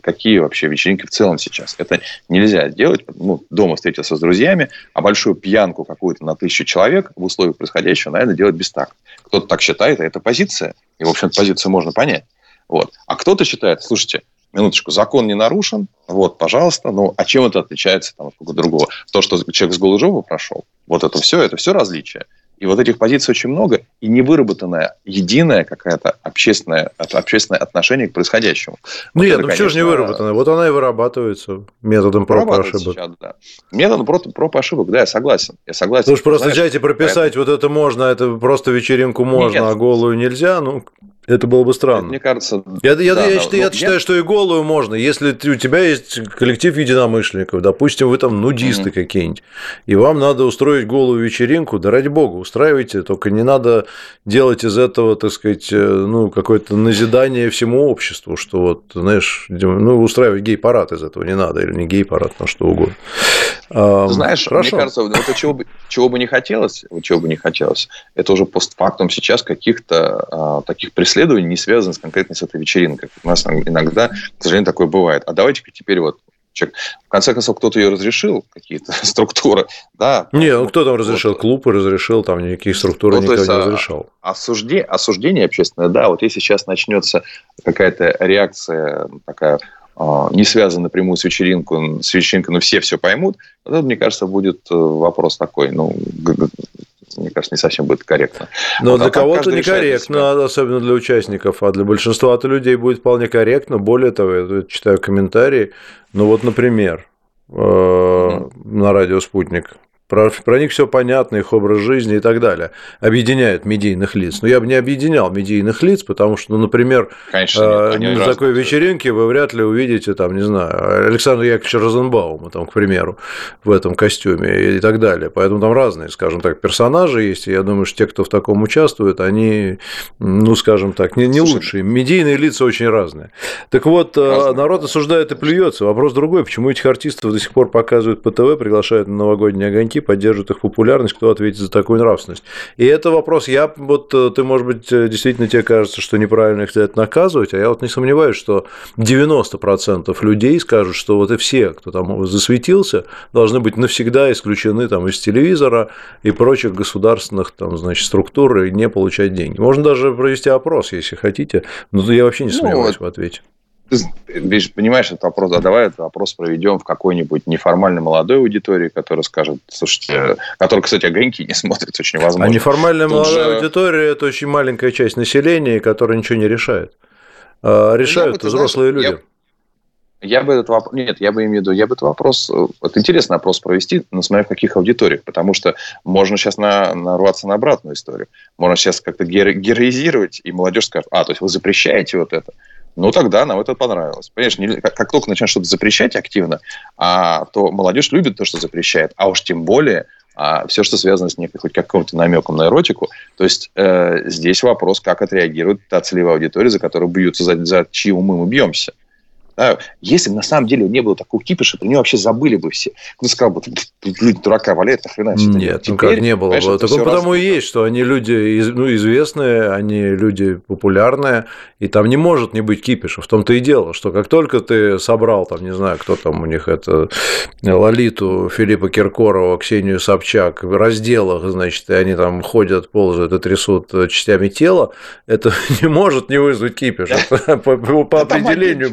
[SPEAKER 3] какие вообще вечеринки в целом сейчас? Это нельзя делать. Ну, дома встретиться с друзьями, а большую пьянку какую-то на тысячу человек в условиях происходящего, наверное, делать без такта. Кто-то так считает, а это позиция. И, в общем позицию можно понять. Вот. А кто-то считает, слушайте, минуточку, закон не нарушен, вот, пожалуйста, ну, а чем это отличается там, от кого другого? То, что человек с голой жопы прошел, вот это все, это все различия. И вот этих позиций очень много, и не выработанная единая какая-то общественное, общественное отношение к происходящему.
[SPEAKER 2] Ну, вот нет, это, ну конечно, что же не выработанная? Вот она и вырабатывается методом проб и ошибок. Сейчас,
[SPEAKER 3] да. Методом проб, проб и ошибок, да, я согласен. Я согласен.
[SPEAKER 2] Слушай, просто знаешь, дайте прописать, поэтому... вот это можно, это просто вечеринку можно, нет. а голую нельзя, ну, Это было бы странно.
[SPEAKER 3] Мне кажется...
[SPEAKER 2] Я, я, да, я, я, я считаю, что и голую можно. Если ты, у тебя есть коллектив единомышленников, допустим, вы там нудисты mm-hmm. какие-нибудь, и вам надо устроить голую вечеринку, да ради бога, устраивайте, только не надо делать из этого, так сказать, э, ну, какое-то назидание всему обществу, что вот, знаешь, ну, устраивать гей-парад из этого не надо, или не гей-парад, на что угодно.
[SPEAKER 3] Знаешь, Хорошо. мне кажется, вот чего бы, чего бы не хотелось, чего бы не хотелось, это уже постфактум сейчас каких-то а, таких преследований, не связанных конкретно с этой вечеринкой. У нас иногда, к сожалению, такое бывает. А давайте теперь вот человек. В конце концов, кто-то ее разрешил, какие-то структуры, да.
[SPEAKER 2] Не, ну кто там разрешил? Вот. Клуб разрешил, там никакие структуры ну, никто есть, не а, разрешал.
[SPEAKER 3] Осуждение, осуждение общественное, да, вот если сейчас начнется какая-то реакция такая а, не связан напрямую с вечеринкой, с вечеринкой, но все все поймут, тогда, мне кажется, будет э, вопрос такой, ну, мне кажется, не совсем будет корректно.
[SPEAKER 2] Но вот, для а кого-то некорректно, особенно для участников, а для большинства людей будет вполне корректно. Более того, я читаю комментарии, ну вот, например, mm-hmm. на радио «Спутник» Про, про них все понятно, их образ жизни и так далее. Объединяют медийных лиц. Но я бы не объединял медийных лиц, потому что, ну, например, Конечно, нет, на такой вечеринке вы вряд ли увидите, там, не знаю, Александра Яковлевича Розенбаума, там, к примеру, в этом костюме и так далее. Поэтому там разные, скажем так, персонажи есть. И я думаю, что те, кто в таком участвует, они, ну, скажем так, не, не лучшие. Медийные лица очень разные. Так вот, э, разные. народ осуждает и плюется. Вопрос другой, почему этих артистов до сих пор показывают по ТВ, приглашают на новогодние огоньки, поддерживают их популярность, кто ответит за такую нравственность. И это вопрос, я вот, э, ты, может быть, э, действительно тебе кажется, что неправильно их за это наказывать, а я вот не сомневаюсь, что 90% людей скажут, что вот и все, кто там засветился, должны быть навсегда исключены там из телевизора и прочих государственных там, значит, структур и не получать деньги. Можно даже провести опрос, если хотите, но я вообще не ну сомневаюсь ну, в ответе
[SPEAKER 3] ты понимаешь, этот вопрос, а давай этот вопрос проведем в какой-нибудь неформальной молодой аудитории, которая скажет, слушайте, которая, кстати, огоньки не смотрит, очень возможно.
[SPEAKER 2] А неформальная Тут молодая же... аудитория – это очень маленькая часть населения, которая ничего не решает. А, решают бы, взрослые знаешь, люди.
[SPEAKER 3] Я... Я бы этот вопрос... Нет, я бы имею в виду, я бы этот вопрос... Вот интересный опрос провести, но смотря в каких аудиториях, потому что можно сейчас на, нарваться на обратную историю. Можно сейчас как-то героизировать, и молодежь скажет, а, то есть вы запрещаете вот это ну, тогда нам это понравилось. Понимаешь, не, как, как только начнешь что-то запрещать активно, а, то молодежь любит то, что запрещает, а уж тем более а все, что связано с некой хоть каким-то намеком на эротику. То есть э, здесь вопрос, как отреагирует та целевая аудитория, за которую бьются, за, за чьи умы мы бьемся. Да? Если бы на самом деле не было такого кипиша, про него вообще забыли бы все. Кто сказал бы, люди дурака валяют, нахрена
[SPEAKER 2] все Нет, ну как не было бы. Так потому и есть, что они люди ну, известные, они люди популярные, и там не может не быть кипиша. В том-то и дело, что как только ты собрал, там, не знаю, кто там у них это, Лолиту, Филиппа Киркорова, Ксению Собчак в разделах, значит, и они там ходят, ползают и трясут частями тела, это не может не вызвать кипиш. По определению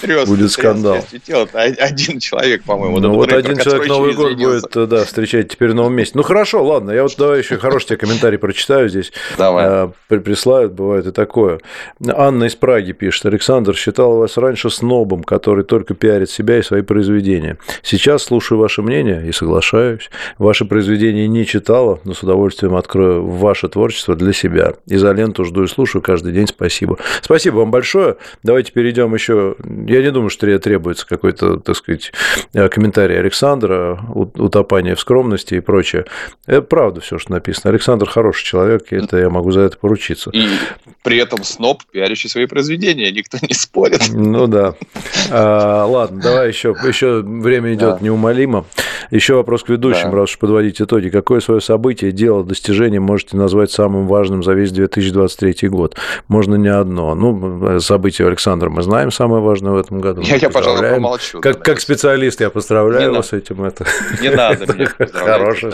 [SPEAKER 2] трес, будет скандал.
[SPEAKER 3] Трес, один человек, по-моему.
[SPEAKER 2] Ну, вот один человек Новый год извинился. будет, да, встречать теперь в новом месте. Ну, хорошо, ладно, я вот давай еще хороший тебе комментарий прочитаю здесь.
[SPEAKER 3] Давай.
[SPEAKER 2] А, присылают, бывает и такое. Анна из Праги пишет. Александр, считал вас раньше снобом, который только пиарит себя и свои произведения. Сейчас слушаю ваше мнение и соглашаюсь. Ваше произведение не читала, но с удовольствием открою ваше творчество для себя. Изоленту жду и слушаю каждый день. Спасибо. Спасибо вам большое. Давайте перейдем еще я не думаю, что требуется какой-то, так сказать, э, комментарий Александра, утопание в скромности и прочее. Это правда все, что написано. Александр хороший человек, и это я могу за это поручиться.
[SPEAKER 3] И при этом сноб, пиарящий свои произведения, никто не спорит.
[SPEAKER 2] Ну да. А, ладно, давай еще, еще время идет да. неумолимо. Еще вопрос к ведущим, да. раз уж подводить итоги. Какое свое событие, дело, достижение можете назвать самым важным за весь 2023 год? Можно не одно. Ну, событие Александра мы знаем, самое важное в этом году.
[SPEAKER 3] Я, я пожалуй, помолчу.
[SPEAKER 2] Как, как специалист я поздравляю не вас с этим. Это...
[SPEAKER 3] Не надо меня
[SPEAKER 2] Хороший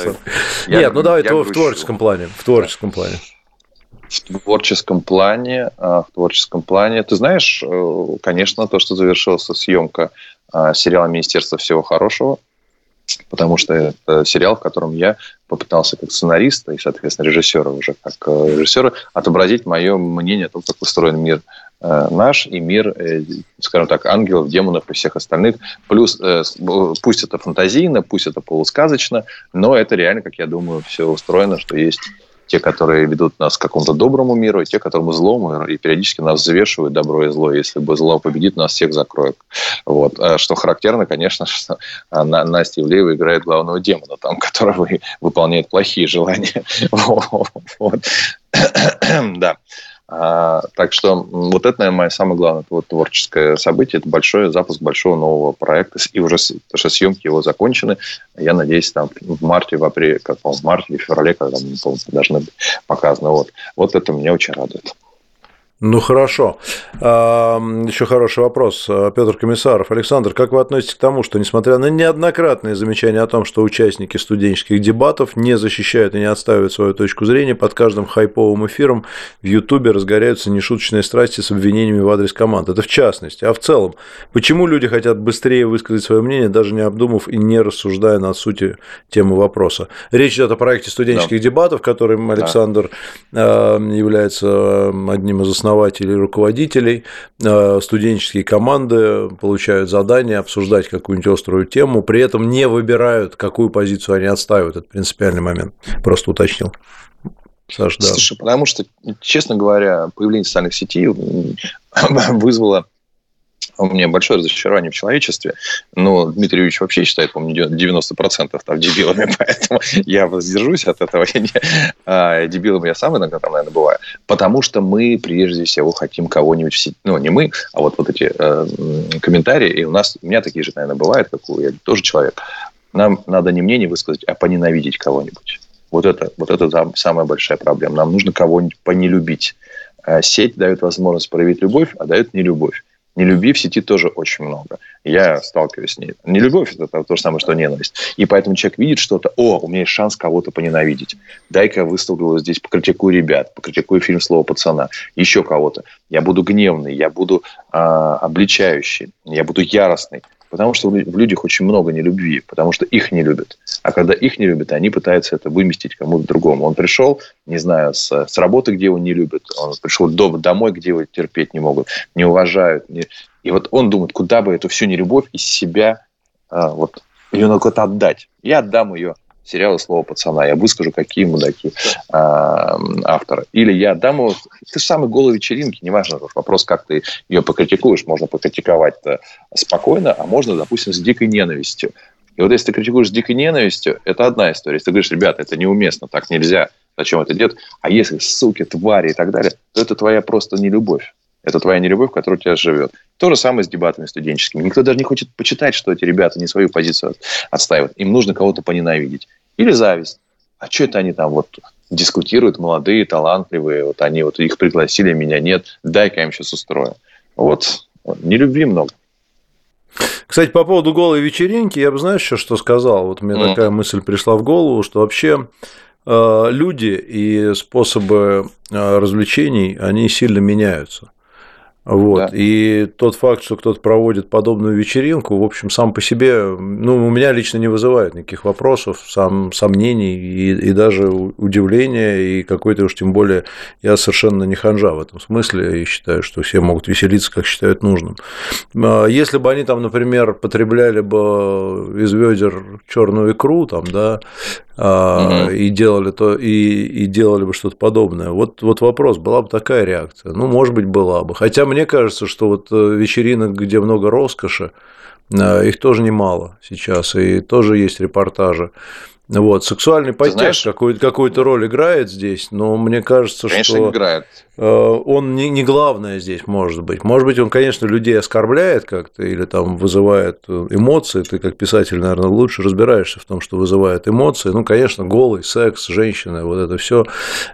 [SPEAKER 2] Нет, ну давай в творческом плане. В творческом плане
[SPEAKER 3] в творческом плане, а, в творческом плане, ты знаешь, э, конечно, то, что завершилась съемка а, сериала «Министерство всего хорошего», потому что это сериал, в котором я попытался как сценариста и, соответственно, режиссера уже как э, режиссера отобразить мое мнение о том, как устроен мир наш и мир, э, скажем так, ангелов, демонов и всех остальных. Плюс, пусть это фантазийно, пусть это полусказочно, но это реально, как я думаю, все устроено, что есть те, которые ведут нас к какому-то доброму миру, и те, которым злому, и периодически нас взвешивают добро и зло. Если бы зло победит, нас всех закроют. Вот. А что характерно, конечно, что Настя Ивлеева играет главного демона, там, который выполняет плохие желания. Да. А, так что вот это, наверное, мое самое главное вот, творческое событие. Это большой запуск большого нового проекта. И уже потому что съемки его закончены. Я надеюсь, там в марте, в апреле, как, в марте или феврале, когда они должны быть показаны. Вот. вот это меня очень радует.
[SPEAKER 2] Ну хорошо. Еще хороший вопрос. Петр Комиссаров. Александр, как вы относитесь к тому, что, несмотря на неоднократные замечания о том, что участники студенческих дебатов не защищают и не отстаивают свою точку зрения, под каждым хайповым эфиром в Ютубе разгоряются нешуточные страсти с обвинениями в адрес команд? Это в частности. А в целом, почему люди хотят быстрее высказать свое мнение, даже не обдумав и не рассуждая над сути темы вопроса? Речь идет о проекте студенческих да. дебатов, которым Александр да. является одним из основных основателей, руководителей, э, студенческие команды получают задание обсуждать какую-нибудь острую тему, при этом не выбирают, какую позицию они отстаивают. Это принципиальный момент. Просто уточнил.
[SPEAKER 3] Саш, да. Слушай, потому что, честно говоря, появление социальных сетей вызвало у меня большое разочарование в человечестве. Но Дмитрий Юрьевич вообще считает, по-моему, 90% там дебилами, поэтому я воздержусь от этого. Я не, а, дебилом я сам иногда там, наверное, бываю. Потому что мы прежде всего хотим кого-нибудь в сети. Ну, не мы, а вот, вот эти э, комментарии. И у нас, у меня такие же, наверное, бывают, как у я тоже человек. Нам надо не мнение высказать, а поненавидеть кого-нибудь. Вот это, вот это самая большая проблема. Нам нужно кого-нибудь понелюбить. Э, сеть дает возможность проявить любовь, а дает нелюбовь. Нелюбви в сети тоже очень много. Я сталкиваюсь с ней. Нелюбовь – это то же самое, что ненависть. И поэтому человек видит что-то, о, у меня есть шанс кого-то поненавидеть. Дай-ка я выставлю здесь, покритикую ребят, покритикую фильм «Слово пацана», еще кого-то. Я буду гневный, я буду э, обличающий, я буду яростный. Потому что в людях очень много нелюбви, потому что их не любят. А когда их не любят, они пытаются это выместить кому-то другому. Он пришел, не знаю, с, с работы, где его не любят, он пришел домой, где его терпеть не могут, не уважают. Не... И вот он думает, куда бы эту всю нелюбовь из себя, а, вот, ее надо куда-то отдать. Я отдам ее сериала «Слово пацана». Я выскажу, какие мудаки э, авторы. Или я дам его... Ты же самый голой вечеринки, неважно. Вопрос, как ты ее покритикуешь. Можно покритиковать спокойно, а можно, допустим, с дикой ненавистью. И вот если ты критикуешь с дикой ненавистью, это одна история. Если ты говоришь, ребята, это неуместно, так нельзя, зачем это делать? А если суки, твари и так далее, то это твоя просто нелюбовь. Это твоя нелюбовь, которая у тебя живет. То же самое с дебатами студенческими. Никто даже не хочет почитать, что эти ребята не свою позицию отстаивают. Им нужно кого-то поненавидеть. Или зависть. А что это они там вот дискутируют, молодые, талантливые, вот они вот их пригласили, меня нет, дай-ка я им сейчас устрою. Вот, не любви много.
[SPEAKER 2] Кстати, по поводу голой вечеринки, я бы, знаешь, еще что сказал? Вот мне mm. такая мысль пришла в голову, что вообще э, люди и способы э, развлечений, они сильно меняются. Вот. Да. И тот факт, что кто-то проводит подобную вечеринку, в общем, сам по себе, ну, у меня лично не вызывает никаких вопросов, сам, сомнений и, и даже удивления, и какой-то уж тем более я совершенно не ханжа в этом смысле, и считаю, что все могут веселиться, как считают нужным. А если бы они там, например, потребляли бы из ведер черную икру, там, да, угу. и делали то и, и делали бы что-то подобное. Вот, вот вопрос, была бы такая реакция? Ну, может быть, была бы. Хотя мне кажется, что вот э, вечеринок, где много роскоши, э, их тоже немало сейчас, и тоже есть репортажи. Вот, сексуальный подтекст какую-то, какую-то роль играет здесь, но мне кажется,
[SPEAKER 3] Конечно,
[SPEAKER 2] что
[SPEAKER 3] играет.
[SPEAKER 2] Э, он не, не главное здесь может быть. Может быть, он, конечно, людей оскорбляет как-то или там вызывает эмоции. Ты как писатель, наверное, лучше разбираешься в том, что вызывает эмоции. Ну, конечно, голый секс, женщина, вот это все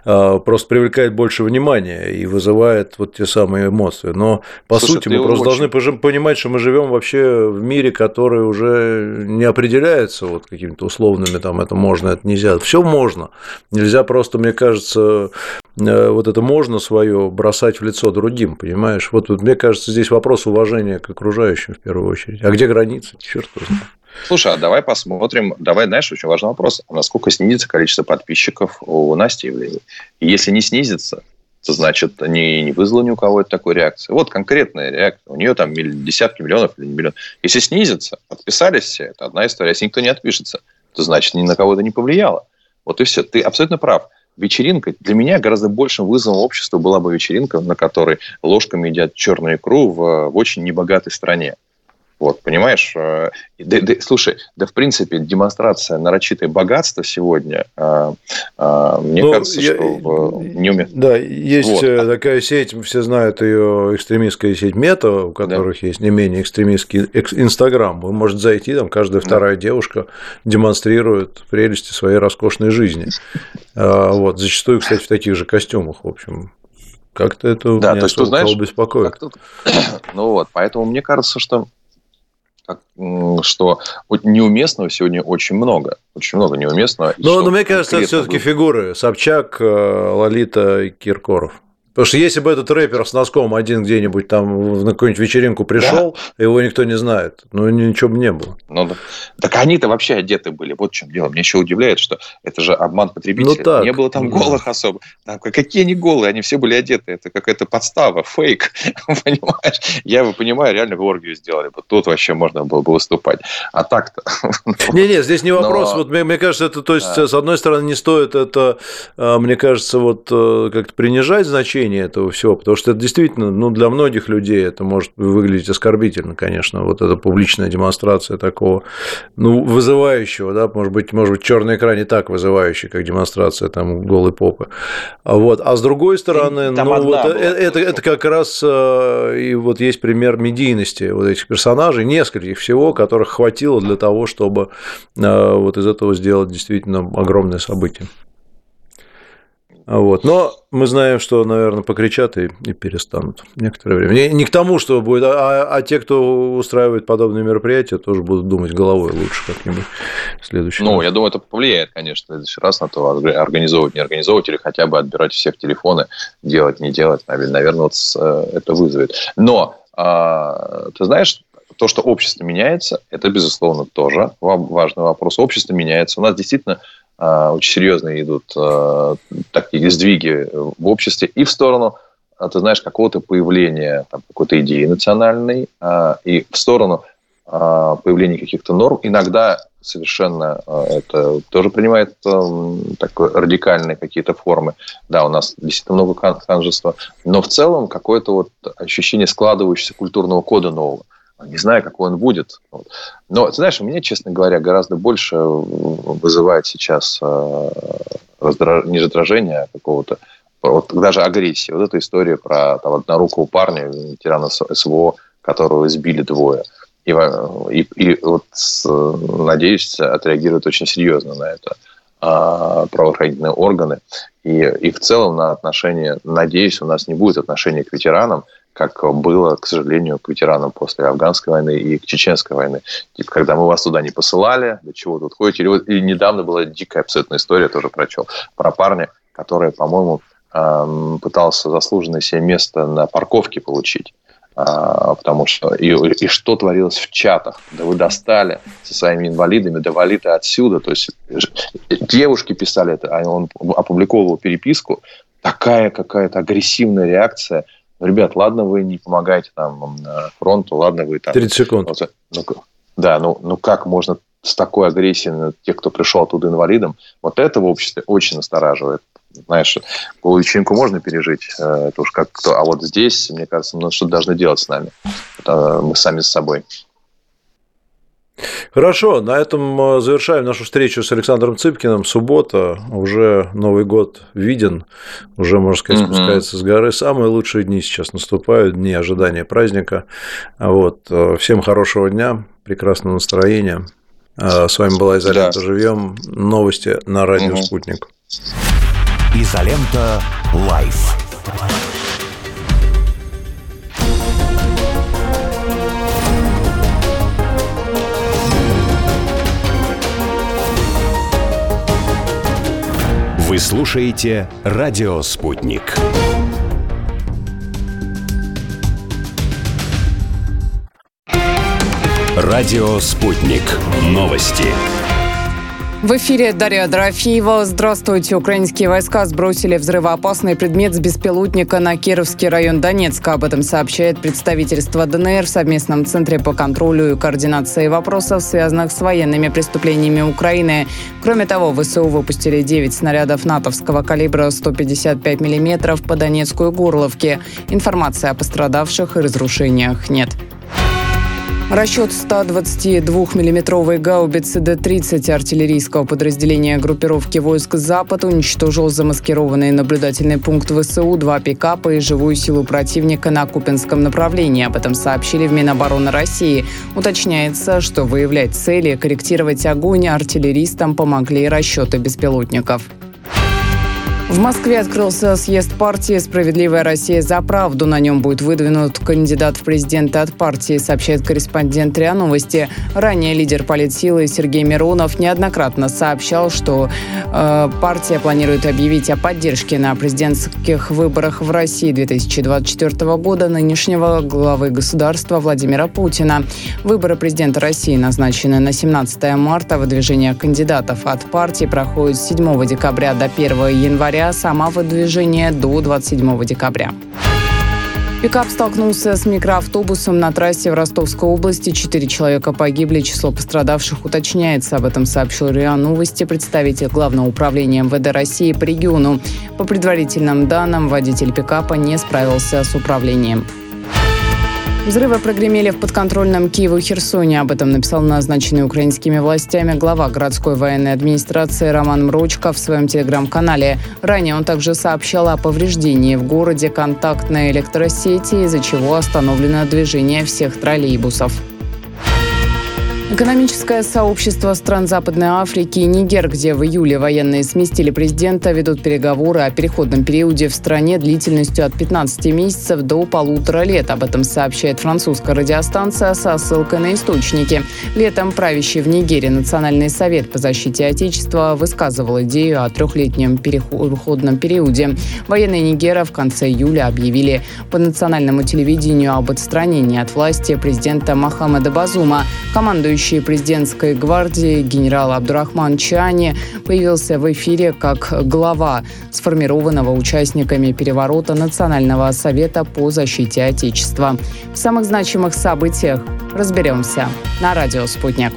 [SPEAKER 2] э, просто привлекает больше внимания и вызывает вот те самые эмоции. Но по Слушай, сути мы просто очень... должны понимать, что мы живем вообще в мире, который уже не определяется вот какими-то условными там это можно, это нельзя. Все можно. Нельзя просто, мне кажется, э, вот это можно свое бросать в лицо другим, понимаешь? Вот, вот мне кажется, здесь вопрос уважения к окружающим в первую очередь. А где границы? Черт возьми.
[SPEAKER 3] Слушай, а давай посмотрим, давай, знаешь, очень важный вопрос, насколько снизится количество подписчиков у Насти. И если не снизится, то значит не, не вызвало ни у кого такой реакции. Вот конкретная реакция. У нее там десятки миллионов или миллион. Если снизится, подписались все, это одна история. Если никто не отпишется, то значит ни на кого это не повлияло. Вот и все. Ты абсолютно прав вечеринка, для меня гораздо большим вызовом общества была бы вечеринка, на которой ложками едят черную икру в, в очень небогатой стране. Вот, понимаешь? Э, да, да, слушай, да в принципе демонстрация нарочитой богатства сегодня, э, э, мне ну, кажется, я, что в,
[SPEAKER 2] не умеет. Да, есть вот. такая сеть, все знают ее экстремистская сеть Мета, у которых да. есть не менее экстремистский Инстаграм. Вы можете зайти, там каждая вторая да. девушка демонстрирует прелести своей роскошной жизни. Вот, зачастую, кстати, в таких же костюмах, в общем. Как-то это
[SPEAKER 3] да, то есть, ты знаешь, беспокоит. Ну вот, поэтому мне кажется, что что неуместного сегодня очень много. Очень много неуместного.
[SPEAKER 2] Но, но мне кажется, это все-таки фигуры. Собчак, э, Лолита и Киркоров. Потому что если бы этот рэпер с носком один где-нибудь там на какую-нибудь вечеринку пришел, да. его никто не знает, ну ничего бы не было.
[SPEAKER 3] Ну, да. Так они-то вообще одеты были. Вот в чем дело. Мне еще удивляет, что это же обман потребителя. Ну, так. Не было там голых особо. Там, какие они голые? Они все были одеты. Это какая-то подстава, фейк. Понимаешь? Я его понимаю, реально в оргию сделали. Вот тут вообще можно было бы выступать. А так-то...
[SPEAKER 2] Не-не, здесь не вопрос. Но... Вот мне, мне кажется, это, то есть, да. с одной стороны, не стоит это, а, мне кажется, вот э, как-то принижать значение значение этого всего, потому что это действительно, ну, для многих людей это может выглядеть оскорбительно, конечно, вот эта публичная демонстрация такого, ну, вызывающего, да, может быть, может быть, черный экран не так вызывающий, как демонстрация там голой попы. А вот, а с другой стороны, там ну, вот это, это, это как раз э, и вот есть пример медийности вот этих персонажей, нескольких всего, которых хватило для того, чтобы э, вот из этого сделать действительно огромное событие. Вот. Но мы знаем, что, наверное, покричат и, и перестанут некоторое время. Не, не к тому, что будет, а, а те, кто устраивает подобные мероприятия, тоже будут думать головой лучше как-нибудь в следующий
[SPEAKER 3] Ну, раз. я думаю, это повлияет, конечно, в следующий раз на то, организовывать, не организовывать, или хотя бы отбирать всех телефоны, делать, не делать. Наверное, вот э, это вызовет. Но, а, ты знаешь, то, что общество меняется, это, безусловно, тоже важный вопрос. Общество меняется. У нас действительно очень серьезные идут а, такие сдвиги в обществе и в сторону, а, ты знаешь, какого-то появления там, какой-то идеи национальной, и в сторону появления каких-то норм. Иногда совершенно это тоже принимает такой радикальные какие-то формы. Да, у нас действительно много ханжества, но в целом какое-то вот ощущение складывающегося культурного кода нового – не знаю, какой он будет. Но, знаешь, у меня, честно говоря, гораздо больше вызывает сейчас э, раздраж... не раздражение, а какого-то вот даже агрессии. Вот эта история про там, однорукого парня, ветерана СВО, которого избили двое. И, и, и вот надеюсь, отреагируют очень серьезно на это а, правоохранительные органы. И, и в целом на отношение, надеюсь, у нас не будет отношения к ветеранам, как было, к сожалению, к ветеранам после афганской войны и к чеченской войны. Типа, когда мы вас туда не посылали, до чего тут ходите. Или, вот, или недавно была дикая абсолютно история, тоже прочел, про парня, который, по-моему, пытался заслуженное себе место на парковке получить. А, потому что и, и что творилось в чатах, да вы достали со своими инвалидами, да вали отсюда, то есть девушки писали это, а он опубликовывал переписку, такая какая-то агрессивная реакция – ребят, ладно, вы не помогаете там фронту, ладно, вы там...
[SPEAKER 2] 30 секунд.
[SPEAKER 3] Ну, да, ну, ну как можно с такой агрессией на тех, кто пришел оттуда инвалидом, вот это в обществе очень настораживает. Знаешь, вечеринку можно пережить, э, это уж как кто. А вот здесь, мне кажется, мы что-то должны делать с нами. Это мы сами с собой.
[SPEAKER 2] Хорошо, на этом э, завершаем нашу встречу с Александром Цыпкиным. Суббота, уже Новый год виден, уже, можно сказать, спускается с горы. Самые лучшие дни сейчас наступают, дни ожидания праздника. Вот. Э, всем хорошего дня, прекрасного настроения. Э, с вами была Изолента да. Живьем. Новости на радио угу. Спутник.
[SPEAKER 1] Изолента Live. Вы слушаете «Радио Спутник». «Радио Спутник». Новости.
[SPEAKER 7] В эфире Дарья Дорофеева. Здравствуйте. Украинские войска сбросили взрывоопасный предмет с беспилотника на Кировский район Донецка. Об этом сообщает представительство ДНР в совместном центре по контролю и координации вопросов, связанных с военными преступлениями Украины. Кроме того, ВСУ выпустили 9 снарядов натовского калибра 155 мм по Донецкую Горловке. Информации о пострадавших и разрушениях нет. Расчет 122-миллиметровой гаубицы Д-30 артиллерийского подразделения группировки войск «Запад» уничтожил замаскированный наблюдательный пункт ВСУ, два пикапа и живую силу противника на Купинском направлении. Об этом сообщили в Минобороны России. Уточняется, что выявлять цели корректировать огонь артиллеристам помогли расчеты беспилотников. В Москве открылся съезд партии «Справедливая Россия за правду». На нем будет выдвинут кандидат в президенты от партии, сообщает корреспондент РИА Новости. Ранее лидер политсилы Сергей Миронов неоднократно сообщал, что э, партия планирует объявить о поддержке на президентских выборах в России 2024 года нынешнего главы государства Владимира Путина. Выборы президента России назначены на 17 марта. Выдвижение кандидатов от партии проходит с 7 декабря до 1 января января, сама выдвижение до 27 декабря. Пикап столкнулся с микроавтобусом на трассе в Ростовской области. Четыре человека погибли, число пострадавших уточняется. Об этом сообщил РИА Новости представитель Главного управления МВД России по региону. По предварительным данным, водитель пикапа не справился с управлением. Взрывы прогремели в подконтрольном Киеву Херсоне. Об этом написал назначенный украинскими властями глава городской военной администрации Роман Мрочко в своем телеграм-канале. Ранее он также сообщал о повреждении в городе контактной электросети, из-за чего остановлено движение всех троллейбусов. Экономическое сообщество стран Западной Африки и Нигер, где в июле военные сместили президента, ведут переговоры о переходном периоде в стране длительностью от 15 месяцев до полутора лет. Об этом сообщает французская радиостанция со ссылкой на источники. Летом правящий в Нигере Национальный совет по защите Отечества высказывал идею о трехлетнем переходном периоде. Военные Нигера в конце июля объявили по национальному телевидению об отстранении от власти президента Мохаммеда Базума. Командующий командующий президентской гвардии генерал Абдурахман Чани появился в эфире как глава сформированного участниками переворота Национального совета по защите Отечества. В самых значимых событиях разберемся на радио «Спутник».